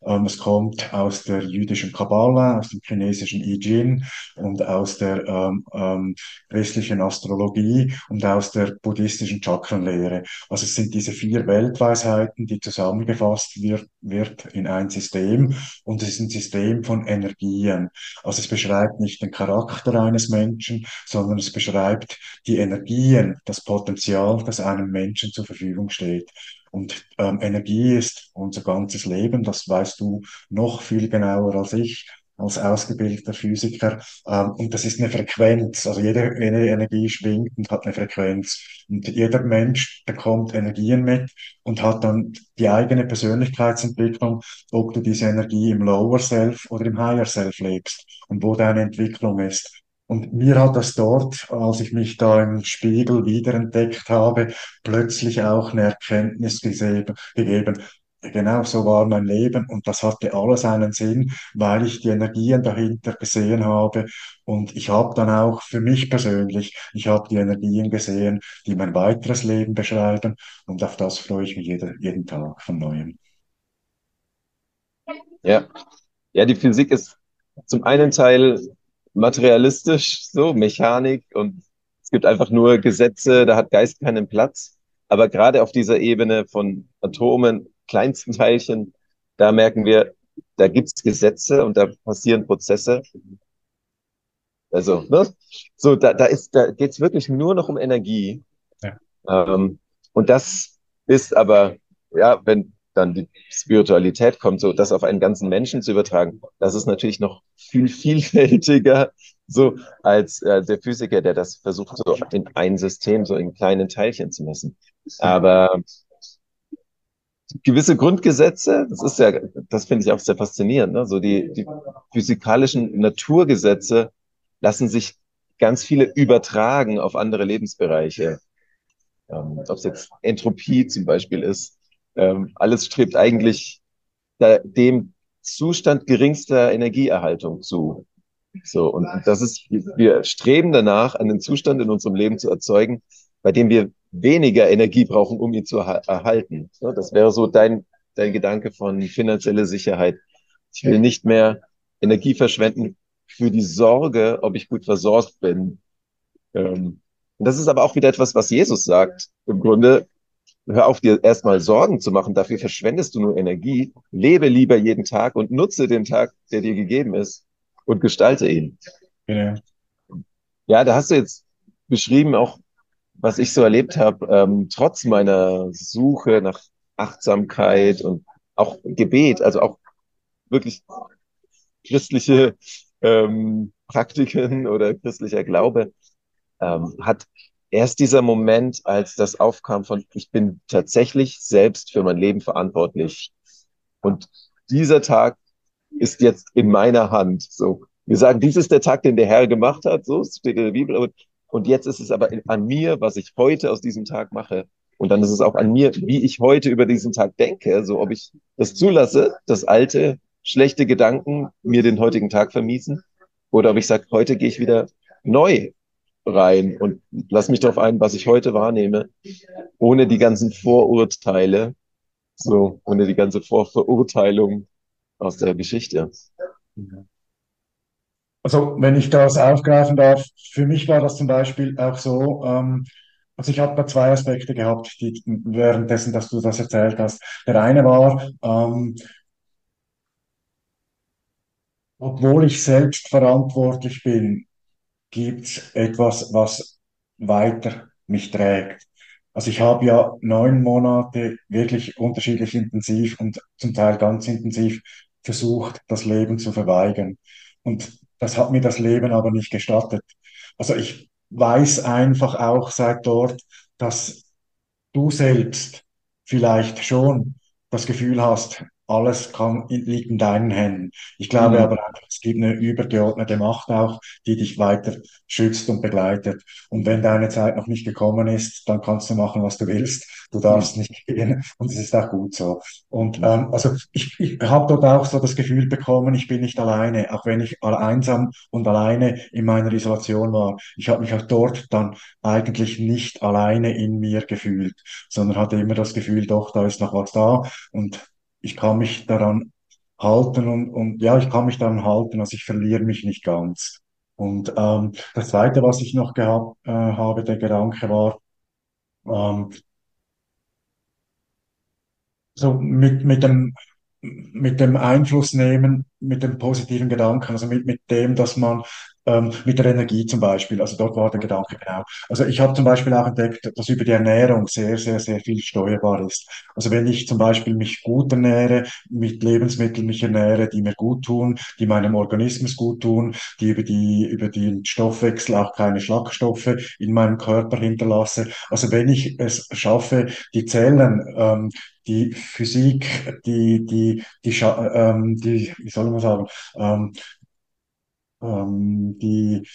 S2: Ähm, es kommt aus der jüdischen Kabbala, aus dem chinesischen I Ching und aus der ähm, ähm, christlichen Astrologie und aus der buddhistischen Chakrenlehre. Also es sind diese vier Weltweisheiten, die zusammengefasst wird, wird in ein System und es ist ein System von Energien. Also es beschreibt nicht den Charakter eines Menschen, sondern es beschreibt die Energien, das Potenzial, das einem Menschen zur Verfügung steht. Und ähm, Energie ist unser ganzes Leben, das weißt du noch viel genauer als ich als ausgebildeter Physiker. Ähm, und das ist eine Frequenz. Also jede, jede Energie schwingt und hat eine Frequenz. Und jeder Mensch bekommt Energien mit und hat dann die eigene Persönlichkeitsentwicklung, ob du diese Energie im Lower Self oder im Higher Self lebst und wo deine Entwicklung ist. Und mir hat das dort, als ich mich da im Spiegel wiederentdeckt habe, plötzlich auch eine Erkenntnis gegeben. Genau so war mein Leben und das hatte alles einen Sinn, weil ich die Energien dahinter gesehen habe. Und ich habe dann auch für mich persönlich, ich habe die Energien gesehen, die mein weiteres Leben beschreiben. Und auf das freue ich mich jeder, jeden Tag von neuem.
S1: Ja. Ja, die Physik ist zum einen Teil materialistisch, so Mechanik und es gibt einfach nur Gesetze, da hat Geist keinen Platz. Aber gerade auf dieser Ebene von Atomen, kleinsten Teilchen, da merken wir, da gibt es Gesetze und da passieren Prozesse. Also, ne? So, da, da ist, da geht es wirklich nur noch um Energie. Ja. Ähm, und das ist aber, ja, wenn dann die Spiritualität kommt, so das auf einen ganzen Menschen zu übertragen, das ist natürlich noch viel vielfältiger, so als äh, der Physiker, der das versucht, so in ein System, so in kleinen Teilchen zu messen. Aber gewisse Grundgesetze, das ist ja, das finde ich auch sehr faszinierend, ne? so die, die physikalischen Naturgesetze lassen sich ganz viele übertragen auf andere Lebensbereiche. Ähm, ob es jetzt Entropie zum Beispiel ist, ähm, alles strebt eigentlich da, dem Zustand geringster Energieerhaltung zu. So, und das ist, wir streben danach, einen Zustand in unserem Leben zu erzeugen, bei dem wir weniger Energie brauchen, um ihn zu erhalten. Das wäre so dein, dein Gedanke von finanzielle Sicherheit. Ich will nicht mehr Energie verschwenden für die Sorge, ob ich gut versorgt bin. Ähm, und das ist aber auch wieder etwas, was Jesus sagt. Im Grunde, hör auf, dir erstmal Sorgen zu machen, dafür verschwendest du nur Energie. Lebe lieber jeden Tag und nutze den Tag, der dir gegeben ist und gestalte ihn. Ja, ja da hast du jetzt beschrieben, auch was ich so erlebt habe, ähm, trotz meiner Suche nach Achtsamkeit und auch Gebet, also auch wirklich christliche ähm, Praktiken oder christlicher Glaube, ähm, hat erst dieser Moment, als das aufkam von, ich bin tatsächlich selbst für mein Leben verantwortlich. Und dieser Tag ist jetzt in meiner Hand. So, wir sagen, dies ist der Tag, den der Herr gemacht hat, so steht in der Bibel. Und, und jetzt ist es aber an mir, was ich heute aus diesem Tag mache. Und dann ist es auch an mir, wie ich heute über diesen Tag denke, so ob ich das zulasse, dass alte, schlechte Gedanken mir den heutigen Tag vermiesen, oder ob ich sage, heute gehe ich wieder neu rein und lass mich darauf ein, was ich heute wahrnehme, ohne die ganzen Vorurteile, so, ohne die ganze Vorverurteilung aus der Geschichte.
S2: Also, wenn ich das aufgreifen darf, für mich war das zum Beispiel auch so, ähm, also ich habe da zwei Aspekte gehabt, die währenddessen, dass du das erzählt hast. Der eine war, ähm, obwohl ich selbst verantwortlich bin, gibt es etwas, was weiter mich trägt. Also ich habe ja neun Monate wirklich unterschiedlich intensiv und zum Teil ganz intensiv versucht, das Leben zu verweigern. Und das hat mir das Leben aber nicht gestattet. Also ich weiß einfach auch seit dort, dass du selbst vielleicht schon das Gefühl hast, alles kann, liegt in deinen Händen. Ich glaube
S1: Mhm.
S2: aber auch, es gibt eine übergeordnete Macht auch, die dich weiter schützt und begleitet. Und wenn deine Zeit noch nicht gekommen ist, dann kannst du machen, was du willst. Du
S1: Mhm.
S2: darfst nicht (laughs) gehen und es ist auch gut so. Und
S1: Mhm.
S2: ähm, also ich, ich habe dort auch so das Gefühl bekommen, ich bin nicht alleine, auch wenn ich einsam und alleine in meiner Isolation war. Ich habe mich auch dort dann eigentlich nicht alleine in mir gefühlt, sondern hatte immer das Gefühl, doch, da ist noch was da und ich kann mich daran halten und, und ja, ich kann mich daran halten, also ich verliere mich nicht ganz. Und ähm, das Zweite, was ich noch gehabt äh, habe, der Gedanke war, ähm, so mit, mit dem, mit dem Einfluss nehmen, mit dem positiven Gedanken, also mit, mit dem, dass man ähm, mit der Energie zum Beispiel, also dort war der Gedanke genau. Also ich habe zum Beispiel auch entdeckt, dass über die Ernährung sehr, sehr, sehr viel steuerbar ist. Also wenn ich zum Beispiel mich gut ernähre, mit Lebensmitteln mich ernähre, die mir gut tun, die meinem Organismus gut tun, die über die, über den Stoffwechsel auch keine Schlagstoffe in meinem Körper hinterlasse. Also wenn ich es schaffe, die Zellen ähm, die Physik, die, die, die, ähm, die, wie soll man sagen, ähm, ähm, die,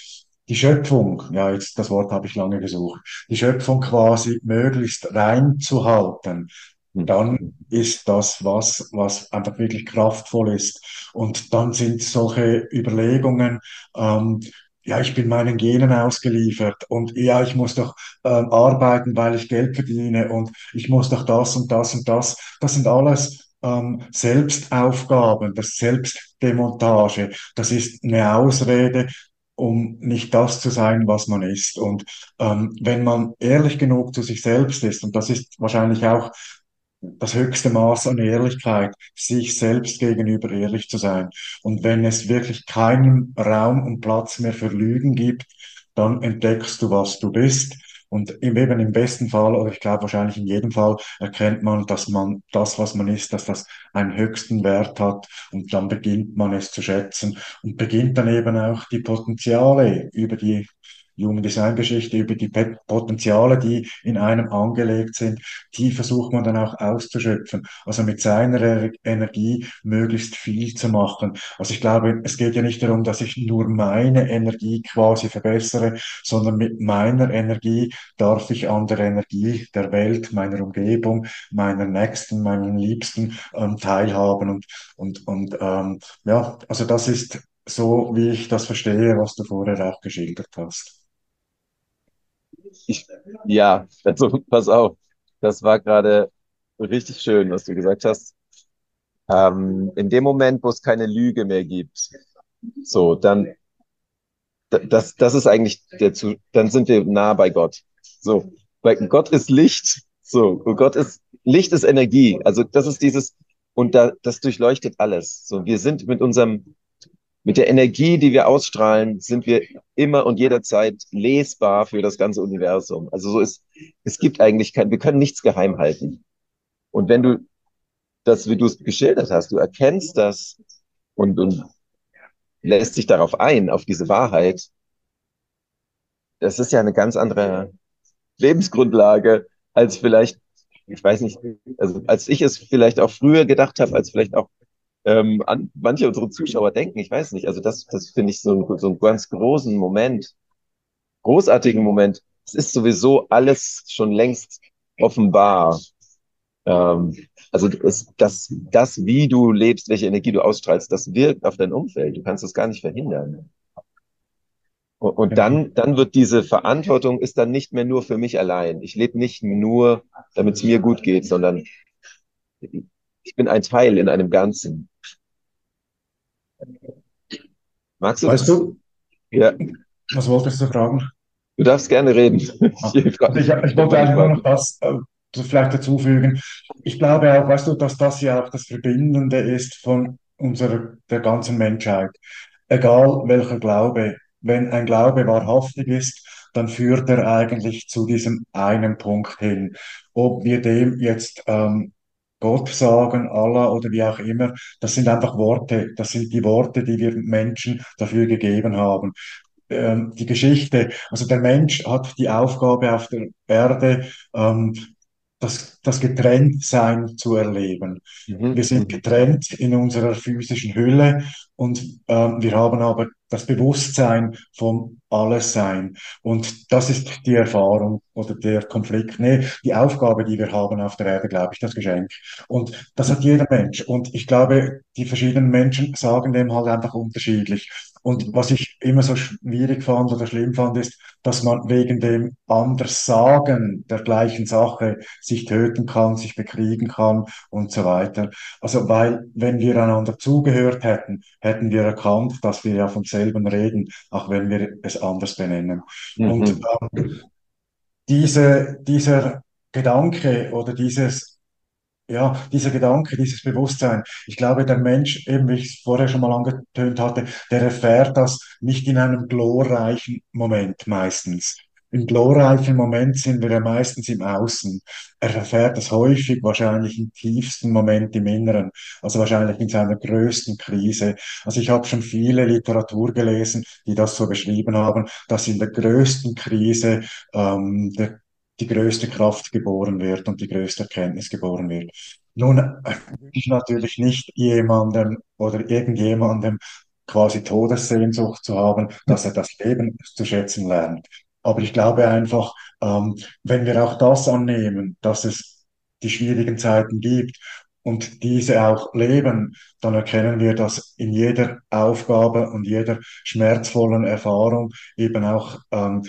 S2: die Schöpfung, ja, jetzt das Wort habe ich lange gesucht, die Schöpfung quasi möglichst rein zu halten, dann ist das was, was einfach wirklich kraftvoll ist. Und dann sind solche Überlegungen, ähm, ja, ich bin meinen Genen ausgeliefert und ja, ich muss doch ähm, arbeiten, weil ich Geld verdiene und ich muss doch das und das und das. Das sind alles ähm, Selbstaufgaben, das Selbstdemontage. Das ist eine Ausrede, um nicht das zu sein, was man ist. Und ähm, wenn man ehrlich genug zu sich selbst ist, und das ist wahrscheinlich auch das höchste Maß an Ehrlichkeit, sich selbst gegenüber ehrlich zu sein. Und wenn es wirklich keinen Raum und Platz mehr für Lügen gibt, dann entdeckst du, was du bist. Und eben im besten Fall, oder ich glaube wahrscheinlich in jedem Fall, erkennt man, dass man das, was man ist, dass das einen höchsten Wert hat. Und dann beginnt man es zu schätzen und beginnt dann eben auch die Potenziale über die Human Design Geschichte, über die Potenziale, die in einem angelegt sind, die versucht man dann auch auszuschöpfen. Also mit seiner Er- Energie möglichst viel zu machen. Also ich glaube, es geht ja nicht darum, dass ich nur meine Energie quasi verbessere, sondern mit meiner Energie darf ich an der Energie der Welt, meiner Umgebung, meiner Nächsten, meinen Liebsten ähm, teilhaben. Und, und, und ähm, ja, also das ist so, wie ich das verstehe, was du vorher auch geschildert hast.
S1: Ich, ja, also pass auf, das war gerade richtig schön, was du gesagt hast. Ähm, in dem Moment, wo es keine Lüge mehr gibt, so, dann, das, das ist eigentlich der zu, dann sind wir nah bei Gott. So, weil Gott ist Licht, so, Gott ist, Licht ist Energie. Also, das ist dieses, und da, das durchleuchtet alles. So, wir sind mit unserem, mit der Energie, die wir ausstrahlen, sind wir immer und jederzeit lesbar für das ganze Universum. Also, so ist, es gibt eigentlich kein, wir können nichts geheim halten. Und wenn du das, wie du es geschildert hast, du erkennst das und, und lässt dich darauf ein, auf diese Wahrheit, das ist ja eine ganz andere Lebensgrundlage als vielleicht, ich weiß nicht, also als ich es vielleicht auch früher gedacht habe, als vielleicht auch ähm, an, manche unserer Zuschauer denken, ich weiß nicht. Also das, das finde ich so, ein, so einen ganz großen Moment, großartigen Moment. Es ist sowieso alles schon längst offenbar. Ähm, also es, das, das, wie du lebst, welche Energie du ausstrahlst, das wirkt auf dein Umfeld. Du kannst das gar nicht verhindern. Und, und dann, dann wird diese Verantwortung ist dann nicht mehr nur für mich allein. Ich lebe nicht nur, damit es mir gut geht, sondern ich bin ein Teil in einem Ganzen. Magst du
S2: Weißt
S1: das?
S2: du,
S1: Ja,
S2: was wolltest du fragen?
S1: du darfst gerne reden.
S2: Ah,
S1: Ich, (laughs)
S2: ich, ich wollte nur noch das äh, vielleicht dazufügen. Ich glaube auch, weißt du, dass das ja auch das Verbindende ist von unserer, der ganzen Menschheit. Egal welcher Glaube, wenn ein Glaube wahrhaftig ist, dann führt er eigentlich zu diesem einen Punkt hin. Ob wir dem jetzt ähm, Gott sagen, Allah oder wie auch immer, das sind einfach Worte. Das sind die Worte, die wir Menschen dafür gegeben haben ähm, die Geschichte. Also der Mensch hat die Aufgabe auf der Erde, ähm, das, das Getrenntsein zu erleben.
S1: mhm,
S2: Wir sind getrennt in unserer physischen Hülle und ähm, wir haben aber das Bewusstsein vom Allessein. Und das ist die Erfahrung oder der Konflikt, nee, die Aufgabe, die wir haben auf der Erde, glaube ich, das Geschenk. Und das hat jeder Mensch. Und ich glaube, die verschiedenen Menschen sagen dem halt einfach unterschiedlich. Und was ich immer so schwierig fand oder schlimm fand, ist, dass man wegen dem Anderssagen der gleichen Sache sich töten kann, sich bekriegen kann und so weiter. Also, weil wenn wir einander zugehört hätten, hätten wir erkannt, dass wir ja vom selben reden, auch wenn wir es anders benennen. Und
S1: mhm,
S2: ähm, diese, dieser Gedanke oder dieses ja, dieser Gedanke, dieses Bewusstsein. Ich glaube, der Mensch, eben wie ich es vorher schon mal angetönt hatte, der erfährt das nicht in einem glorreichen Moment meistens. Im glorreichen Moment sind wir ja meistens im Außen. Er erfährt das häufig, wahrscheinlich im tiefsten Moment im Inneren, also wahrscheinlich in seiner größten Krise. Also ich habe schon viele Literatur gelesen, die das so beschrieben haben, dass in der größten Krise ähm, der die größte Kraft geboren wird und die größte Erkenntnis geboren wird. Nun, ich natürlich nicht jemandem oder irgendjemandem quasi Todessehnsucht zu haben, dass er das Leben zu schätzen lernt. Aber ich glaube einfach, ähm, wenn wir auch das annehmen, dass es die schwierigen Zeiten gibt und diese auch leben, dann erkennen wir, dass in jeder Aufgabe und jeder schmerzvollen Erfahrung eben auch ähm,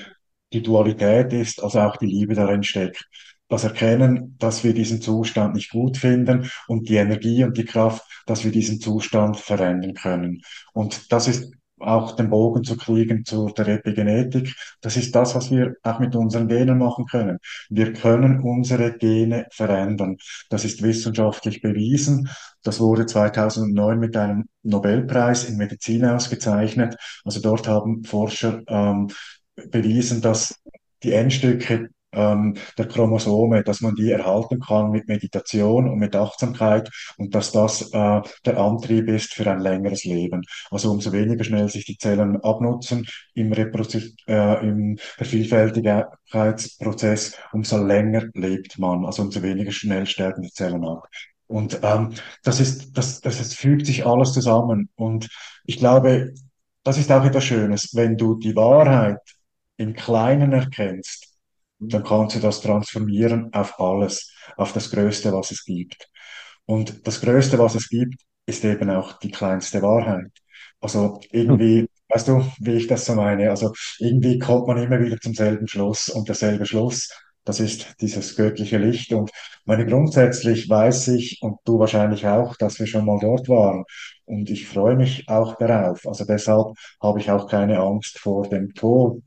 S2: die Dualität ist, also auch die Liebe darin steckt. Das Erkennen, dass wir diesen Zustand nicht gut finden und die Energie und die Kraft, dass wir diesen Zustand verändern können. Und das ist auch den Bogen zu kriegen zu der Epigenetik. Das ist das, was wir auch mit unseren Genen machen können. Wir können unsere Gene verändern. Das ist wissenschaftlich bewiesen. Das wurde 2009 mit einem Nobelpreis in Medizin ausgezeichnet. Also dort haben Forscher ähm, bewiesen, dass die Endstücke ähm, der Chromosome, dass man die erhalten kann mit Meditation und mit Achtsamkeit und dass das äh, der Antrieb ist für ein längeres Leben. Also umso weniger schnell sich die Zellen abnutzen im, Reprozi äh, im Vervielfältigkeitsprozess, umso länger lebt man. Also umso weniger schnell sterben die Zellen ab. Und ähm, das ist, das, das, das fügt sich alles zusammen. Und ich glaube, das ist auch etwas Schönes. Wenn du die Wahrheit im Kleinen erkennst, dann kannst du das transformieren auf alles, auf das Größte, was es gibt. Und das Größte, was es gibt, ist eben auch die kleinste Wahrheit. Also irgendwie, (laughs) weißt du, wie ich das so meine? Also irgendwie kommt man immer wieder zum selben Schluss und derselbe Schluss, das ist dieses göttliche Licht. Und meine grundsätzlich weiß ich und du wahrscheinlich auch, dass wir schon mal dort waren. Und ich freue mich auch darauf. Also deshalb habe ich auch keine Angst vor dem Tod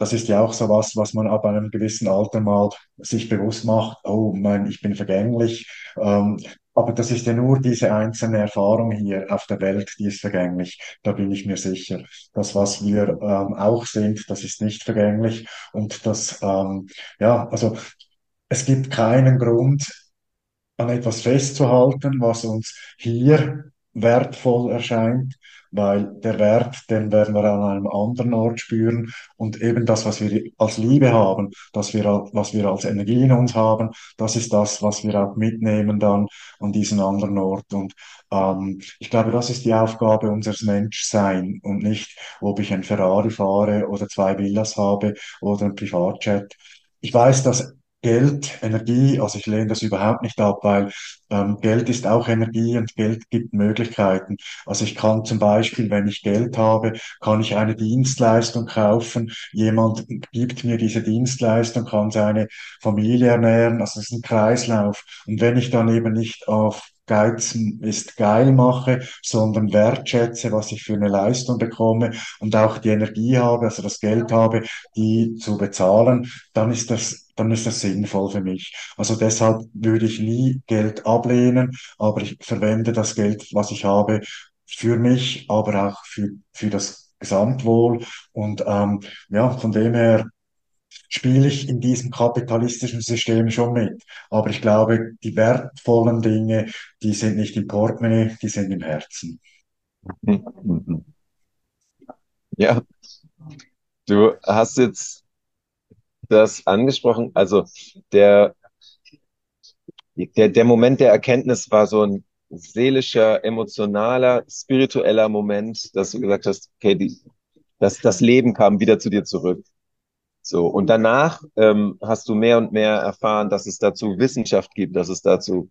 S2: das ist ja auch so was, was man ab einem gewissen Alter mal sich bewusst macht. Oh, mein, ich bin vergänglich. Ähm, aber das ist ja nur diese einzelne Erfahrung hier auf der Welt, die ist vergänglich. Da bin ich mir sicher. Das, was wir ähm, auch sind, das ist nicht vergänglich. Und das, ähm, ja, also es gibt keinen Grund, an etwas festzuhalten, was uns hier wertvoll erscheint, weil der Wert, den werden wir an einem anderen Ort spüren und eben das, was wir als Liebe haben, das wir, was wir als Energie in uns haben, das ist das, was wir auch mitnehmen dann an diesen anderen Ort und ähm, ich glaube, das ist die Aufgabe unseres Menschsein und nicht, ob ich ein Ferrari fahre oder zwei Villas habe oder ein Privatjet. Ich weiß, dass Geld, Energie, also ich lehne das überhaupt nicht ab, weil ähm, Geld ist auch Energie und Geld gibt Möglichkeiten. Also ich kann zum Beispiel, wenn ich Geld habe, kann ich eine Dienstleistung kaufen. Jemand gibt mir diese Dienstleistung, kann seine Familie ernähren. Also es ist ein Kreislauf. Und wenn ich dann eben nicht auf Geizen ist geil mache, sondern wertschätze, was ich für eine Leistung bekomme und auch die Energie habe, also das Geld habe, die zu bezahlen, dann ist das, dann ist das sinnvoll für mich. Also deshalb würde ich nie Geld ablehnen, aber ich verwende das Geld, was ich habe, für mich, aber auch für, für das Gesamtwohl. Und ähm, ja, von dem her spiele ich in diesem kapitalistischen System schon mit. Aber ich glaube, die wertvollen Dinge, die sind nicht im Portemonnaie, die sind im Herzen. (laughs)
S1: Ja, du hast jetzt das angesprochen. Also der, der, der Moment der Erkenntnis war so ein seelischer, emotionaler, spiritueller Moment, dass du gesagt hast, okay, die, das, das Leben kam wieder zu dir zurück. So, und danach ähm, hast du mehr und mehr erfahren, dass es dazu Wissenschaft gibt, dass es dazu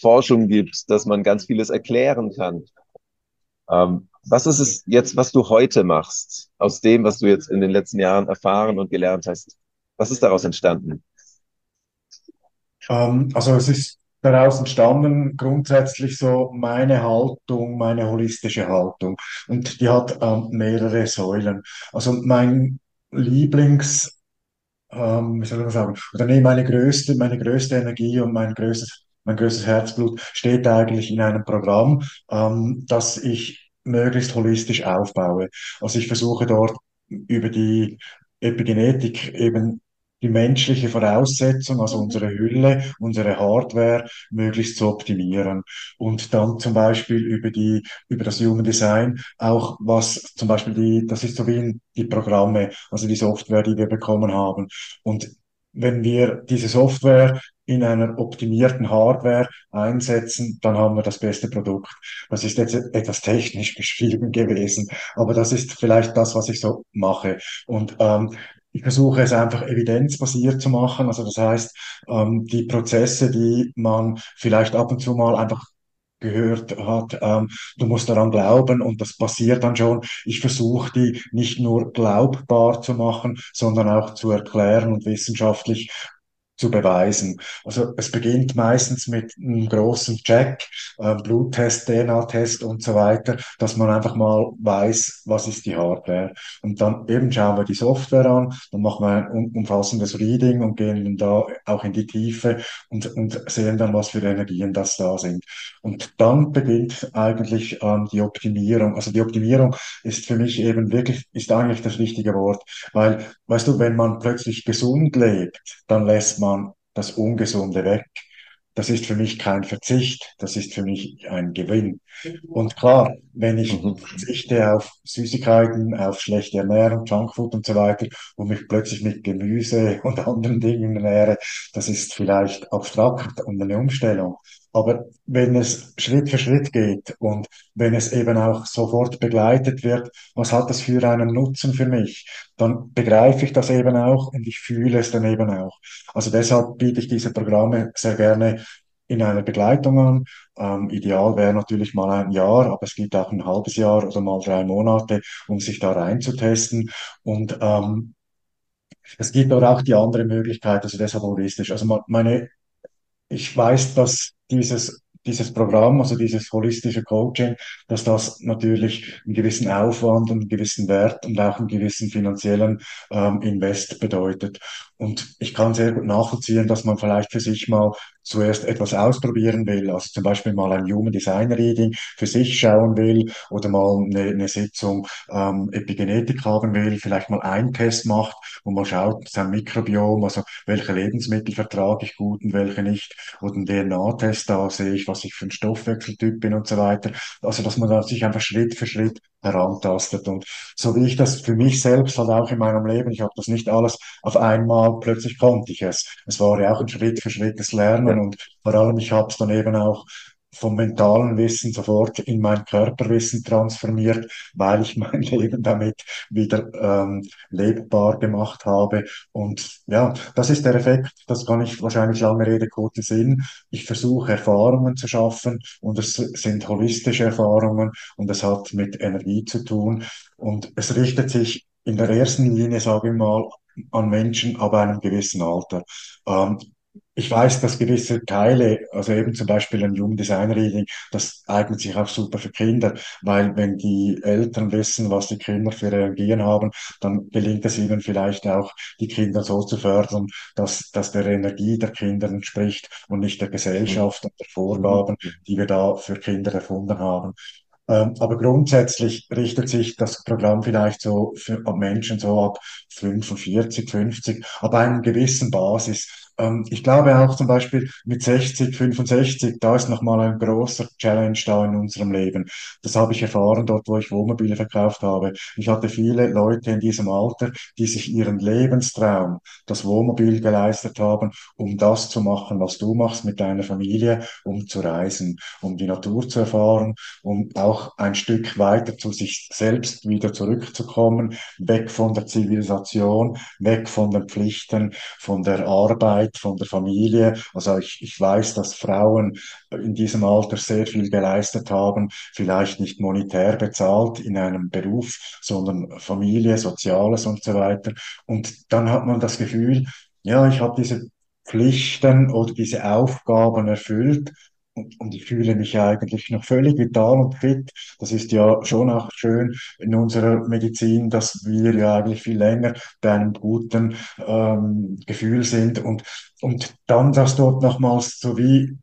S1: Forschung gibt, dass man ganz vieles erklären kann. Ähm, was ist es jetzt, was du heute machst, aus dem, was du jetzt in den letzten Jahren erfahren und gelernt hast? Was ist daraus entstanden?
S2: Ähm, also es ist daraus entstanden grundsätzlich so meine Haltung, meine holistische Haltung. Und die hat ähm, mehrere Säulen. Also mein Lieblings, ähm, wie soll man sagen, oder nee, meine größte, meine größte Energie und mein größtes, mein größtes Herzblut steht eigentlich in einem Programm, ähm, das ich möglichst holistisch aufbaue. Also ich versuche dort über die Epigenetik eben die menschliche Voraussetzung, also unsere Hülle, unsere Hardware möglichst zu optimieren. Und dann zum Beispiel über die, über das Human Design auch was zum Beispiel die, das ist so wie die Programme, also die Software, die wir bekommen haben. Und wenn wir diese Software in einer optimierten Hardware einsetzen, dann haben wir das beste Produkt. Das ist jetzt etwas technisch (laughs) beschrieben gewesen, aber das ist vielleicht das, was ich so mache. Und ähm, ich versuche es einfach evidenzbasiert zu machen. Also das heißt, ähm, die Prozesse, die man vielleicht ab und zu mal einfach gehört hat, ähm, du musst daran glauben und das passiert dann schon. Ich versuche die nicht nur glaubbar zu machen, sondern auch zu erklären und wissenschaftlich zu beweisen. Also es beginnt meistens mit einem großen Check, äh, Bluttest, DNA-Test und so weiter, dass man einfach mal weiß, was ist die Hardware. Und dann eben schauen wir die Software an, dann machen wir ein umfassendes Reading und gehen dann da auch in die Tiefe und, und sehen dann, was für Energien das da sind. Und dann beginnt eigentlich ähm, die Optimierung. Also die Optimierung ist für mich eben wirklich, ist eigentlich das richtige Wort, weil, weißt du, wenn man plötzlich gesund lebt, dann lässt man man das Ungesunde weg. Das ist für mich kein Verzicht, das ist für mich ein Gewinn. Und klar, wenn ich mhm. verzichte auf Süßigkeiten, auf schlechte Ernährung, Junkfood und so weiter und mich plötzlich mit Gemüse (laughs) und anderen Dingen ernähre, das ist vielleicht abstrakt und eine Umstellung. Aber wenn es Schritt für Schritt geht und wenn es eben auch sofort begleitet wird, was hat das für einen Nutzen für mich? Dann begreife ich das eben auch und ich fühle es dann eben auch. Also deshalb biete ich diese Programme sehr gerne in einer Begleitung an. Ähm, ideal wäre natürlich mal ein Jahr, aber es gibt auch ein halbes Jahr oder mal drei Monate, um sich da reinzutesten. Und ähm, es gibt aber auch die andere Möglichkeit, also deshalb holistisch. Also meine ich weiß, dass dieses, dieses Programm, also dieses holistische Coaching, dass das natürlich einen gewissen Aufwand und einen gewissen Wert und auch einen gewissen finanziellen ähm, Invest bedeutet. Und ich kann sehr gut nachvollziehen, dass man vielleicht für sich mal zuerst etwas ausprobieren will, also zum Beispiel mal ein Human Design Reading für sich schauen will oder mal eine, eine Sitzung ähm, Epigenetik haben will, vielleicht mal einen Test macht und mal schaut, sein Mikrobiom, also welche Lebensmittel vertrage ich gut und welche nicht, oder einen DNA-Test, da sehe ich, was ich für ein Stoffwechseltyp bin und so weiter. Also, dass man da sich einfach Schritt für Schritt herantastet. Und so wie ich das für mich selbst halt auch in meinem Leben, ich habe das nicht alles auf einmal, plötzlich konnte ich es. Es war ja auch ein Schritt für Schritt das Lernen und vor allem ich habe es dann eben auch vom mentalen Wissen sofort in mein Körperwissen transformiert, weil ich (laughs) mein Leben damit wieder ähm, lebbar gemacht habe. Und ja, das ist der Effekt, das kann ich wahrscheinlich lange Rede, kurzer Sinn. Ich versuche Erfahrungen zu schaffen und es sind holistische Erfahrungen und es hat mit Energie zu tun und es richtet sich in der ersten Linie, sage ich mal, an Menschen ab einem gewissen Alter. Ähm, ich weiß, dass gewisse Teile, also eben zum Beispiel ein Human Design Reading, das eignet sich auch super für Kinder, weil wenn die Eltern wissen, was die Kinder für Energien haben, dann gelingt es ihnen vielleicht auch, die Kinder so zu fördern, dass, dass der Energie der Kinder entspricht und nicht der
S1: Mhm.
S2: Gesellschaft und der
S1: Mhm.
S2: Vorgaben, die wir da für Kinder erfunden haben. Ähm, aber grundsätzlich richtet sich das Programm vielleicht so für Menschen so ab 45, 50, ab einer gewissen Basis. Ähm, ich glaube auch zum Beispiel mit 60, 65, da ist nochmal ein großer Challenge da in unserem Leben. Das habe ich erfahren dort, wo ich Wohnmobile verkauft habe. Ich hatte viele Leute in diesem Alter, die sich ihren Lebenstraum, das Wohnmobil geleistet haben, um das zu machen, was du machst mit deiner Familie, um zu reisen, um die Natur zu erfahren um auch ein Stück weiter zu sich selbst wieder zurückzukommen, weg von der Zivilisation, weg von den Pflichten, von der Arbeit, von der Familie. Also ich, ich weiß, dass Frauen in diesem Alter sehr viel geleistet haben, vielleicht nicht monetär bezahlt in einem Beruf, sondern Familie, Soziales und so weiter. Und dann hat man das Gefühl, ja, ich habe diese Pflichten oder diese Aufgaben erfüllt und, und ich fühle mich eigentlich noch völlig vital und fit. Das ist ja schon auch schön in unserer Medizin, dass wir ja eigentlich viel länger bei einem guten ähm, Gefühl sind. Und, und dann das dort nochmals so wie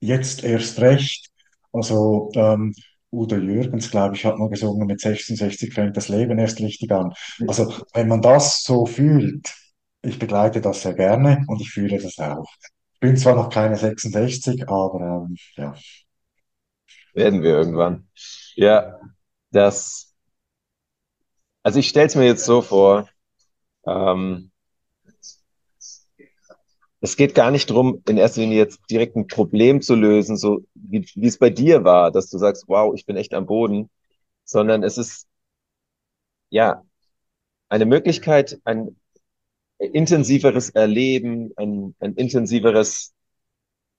S2: jetzt erst recht. Also ähm, Udo Jürgens, glaube ich, hat mal gesungen, mit 66 fängt das Leben erst richtig an. Also wenn man das so fühlt, ich begleite das sehr gerne und ich fühle das auch. Bin zwar noch keine 66, aber ähm, ja.
S1: Werden wir irgendwann. Ja, das, also ich stelle es mir jetzt so vor, ähm, es geht gar nicht darum, in erster Linie jetzt direkt ein Problem zu lösen, so wie, wie es bei dir war, dass du sagst, wow, ich bin echt am Boden, sondern es ist ja eine Möglichkeit, ein intensiveres Erleben, ein, ein intensiveres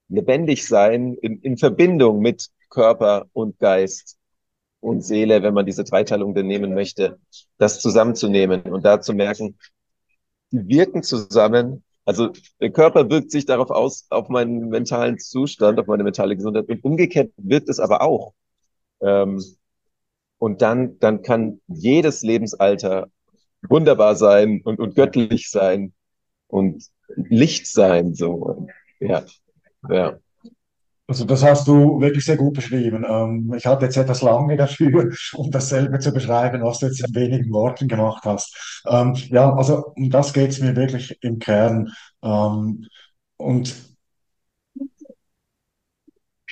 S1: Lebendigsein in, in Verbindung mit Körper und Geist und Seele, wenn man diese Dreiteilung denn nehmen möchte, das zusammenzunehmen und da zu merken, die wirken zusammen. Also der Körper wirkt sich darauf aus, auf meinen mentalen Zustand, auf meine mentale Gesundheit und umgekehrt wirkt es aber auch. Ähm, und dann, dann kann jedes Lebensalter wunderbar sein und, und göttlich sein und Licht sein, so. Ja, ja.
S2: Also das hast du wirklich sehr gut beschrieben. Ähm, ich hatte jetzt etwas lange dafür, (laughs) um dasselbe zu beschreiben, was du jetzt in wenigen Worten gemacht hast. Ähm, ja, also um das geht es mir wirklich im Kern. Ähm, und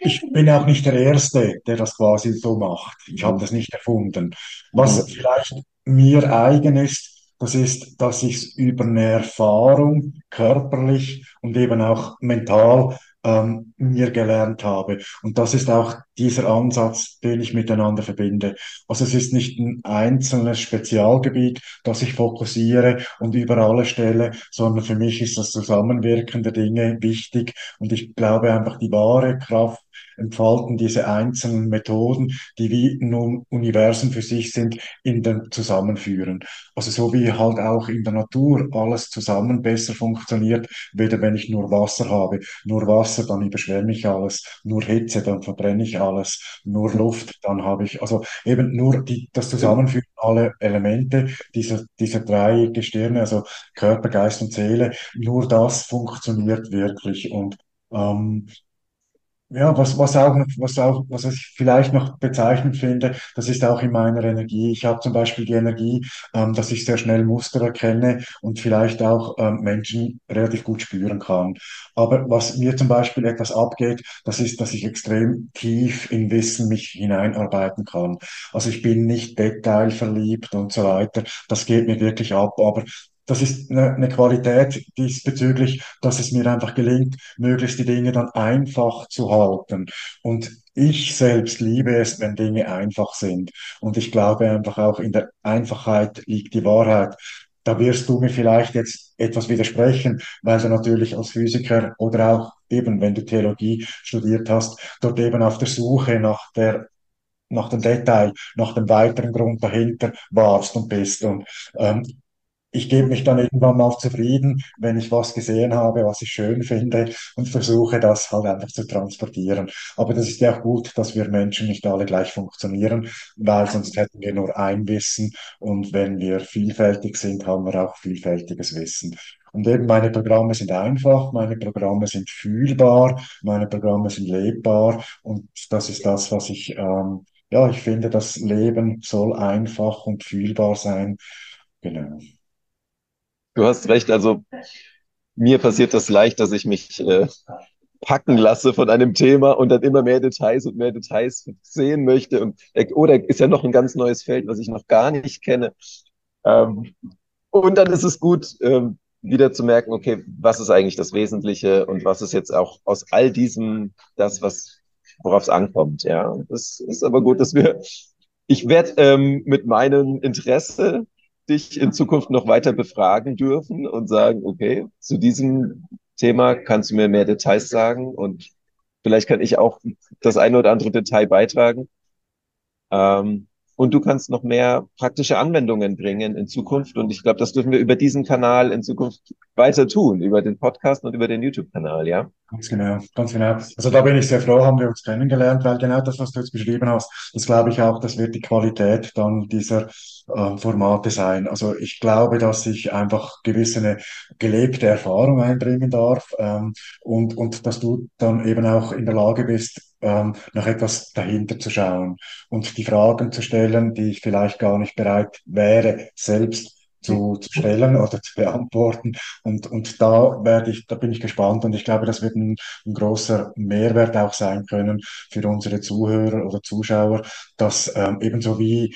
S2: ich bin auch nicht der Erste, der das quasi so macht. Ich habe das nicht erfunden. Was
S1: Mhm.
S2: vielleicht mir eigen ist, das ist, dass ich es über eine Erfahrung körperlich und eben auch mental ähm, mir gelernt habe. Und das ist auch dieser Ansatz, den ich miteinander verbinde. Also es ist nicht ein einzelnes Spezialgebiet, das ich fokussiere und über alle stelle, sondern für mich ist das Zusammenwirken der Dinge wichtig. Und ich glaube einfach, die wahre Kraft entfalten diese einzelnen Methoden, die wie nun Universen für sich sind, in dem Zusammenführen. Also so wie halt auch in der Natur alles zusammen besser funktioniert, weder wenn ich nur Wasser habe. Nur Wasser, dann überschwemme ich alles. Nur Hitze, dann verbrenne ich alles. Nur Luft, dann habe ich, also eben nur die, das Zusammenführen aller Elemente dieser, dieser drei Gestirne, also Körper, Geist und Seele, nur das funktioniert wirklich. Und Ähm, ja, was, was auch noch, was auch, was ich vielleicht noch bezeichnend finde, das ist auch in meiner Energie. Ich habe zum Beispiel die Energie, ähm, dass ich sehr schnell Muster erkenne und vielleicht auch ähm, Menschen relativ gut spüren kann. Aber was mir zum Beispiel etwas abgeht, das ist, dass ich extrem tief in Wissen mich hineinarbeiten kann. Also ich bin nicht detailverliebt und so weiter. Das geht mir wirklich ab. Aber das ist eine, eine Qualität diesbezüglich, dass es mir einfach gelingt, möglichst die Dinge dann einfach zu halten. Und ich selbst liebe es, wenn Dinge einfach sind. Und ich glaube einfach auch in der Einfachheit liegt die Wahrheit. Da wirst du mir vielleicht jetzt etwas widersprechen, weil du natürlich als Physiker oder auch eben, wenn du Theologie studiert hast, dort eben auf der Suche nach der nach dem Detail, nach dem weiteren Grund dahinter warst und bist. Und ähm, ich gebe mich dann irgendwann mal zufrieden, wenn ich was gesehen habe, was ich schön finde und versuche das halt einfach zu transportieren. Aber das ist ja auch gut, dass wir Menschen nicht alle gleich funktionieren, weil sonst hätten wir nur ein Wissen und wenn wir vielfältig sind, haben wir auch vielfältiges Wissen. Und eben meine Programme sind einfach, meine Programme sind fühlbar, meine Programme sind lebbar und das ist das, was ich, ähm, ja, ich finde, das Leben soll einfach und fühlbar sein. Genau.
S1: Du hast recht, also mir passiert das leicht, dass ich mich äh, packen lasse von einem Thema und dann immer mehr Details und mehr Details sehen möchte. Und, oder ist ja noch ein ganz neues Feld, was ich noch gar nicht kenne. Ähm, und dann ist es gut, ähm, wieder zu merken, okay, was ist eigentlich das Wesentliche und was ist jetzt auch aus all diesem das, was worauf es ankommt. Ja, das ist aber gut, dass wir. Ich werde ähm, mit meinem Interesse dich in Zukunft noch weiter befragen dürfen und sagen, okay, zu diesem Thema kannst du mir mehr Details sagen und vielleicht kann ich auch das eine oder andere Detail beitragen. Ähm, und du kannst noch mehr praktische Anwendungen bringen in Zukunft. Und ich glaube, das dürfen wir über diesen Kanal in Zukunft weiter tun, über den Podcast und über den YouTube-Kanal, ja?
S2: Ganz genau, ganz genau. Also da bin ich sehr froh, haben wir uns kennengelernt, weil genau das, was du jetzt beschrieben hast, das glaube ich auch, das wird die Qualität dann dieser äh, Formate sein. Also ich glaube, dass ich einfach gewisse eine gelebte Erfahrung einbringen darf ähm, und, und dass du dann eben auch in der Lage bist, ähm, nach etwas dahinter zu schauen und die Fragen zu stellen, die ich vielleicht gar nicht bereit wäre, selbst zu, zu stellen oder zu beantworten. Und, und da werde ich, da bin ich gespannt und ich glaube, das wird ein, ein großer Mehrwert auch sein können für unsere Zuhörer oder Zuschauer, dass ähm, ebenso wie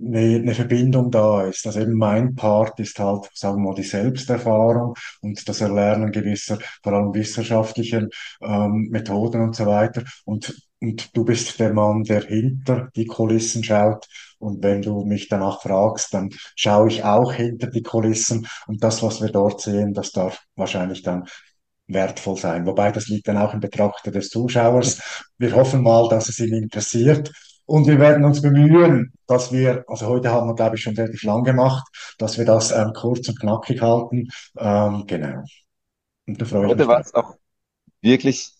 S2: eine, eine Verbindung da ist. Also eben mein Part ist halt, sagen wir mal, die Selbsterfahrung und das Erlernen gewisser, vor allem wissenschaftlichen ähm, Methoden und so weiter. Und, und du bist der Mann, der hinter die Kulissen schaut. Und wenn du mich danach fragst, dann schaue ich auch hinter die Kulissen. Und das, was wir dort sehen, das darf wahrscheinlich dann wertvoll sein. Wobei das liegt dann auch im Betrachter des Zuschauers. Wir hoffen mal, dass es ihn interessiert. Und wir werden uns bemühen, dass wir, also heute haben wir, glaube ich, schon relativ lang gemacht, dass wir das ähm, kurz und knackig halten. Ähm, genau.
S1: Und da freue ich Heute war es auch wirklich,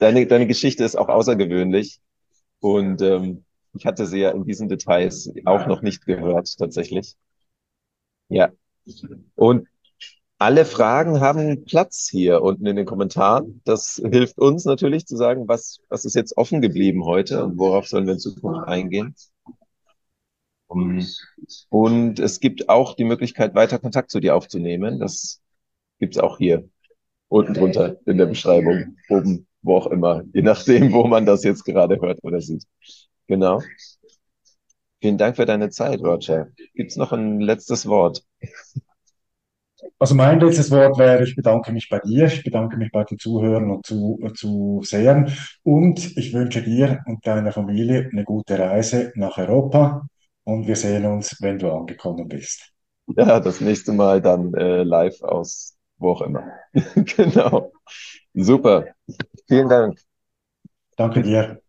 S1: deine, deine Geschichte ist auch außergewöhnlich. Und ähm, ich hatte sie ja in diesen Details auch noch nicht gehört, tatsächlich. Ja. Und alle Fragen haben Platz hier unten in den Kommentaren. Das hilft uns natürlich zu sagen, was, was ist jetzt offen geblieben heute und worauf sollen wir in Zukunft eingehen. Und es gibt auch die Möglichkeit, weiter Kontakt zu dir aufzunehmen. Das gibt es auch hier unten drunter in der Beschreibung, oben, wo auch immer, je nachdem, wo man das jetzt gerade hört oder sieht. Genau. Vielen Dank für deine Zeit, Roger. Gibt es noch ein letztes Wort?
S2: Also mein letztes Wort wäre, ich bedanke mich bei dir, ich bedanke mich bei den Zuhörern und zu, Zusehern und ich wünsche dir und deiner Familie eine gute Reise nach Europa und wir sehen uns, wenn du angekommen bist.
S1: Ja, das nächste Mal dann äh, live aus wo auch immer. (laughs) genau. Super. Vielen Dank.
S2: Danke dir.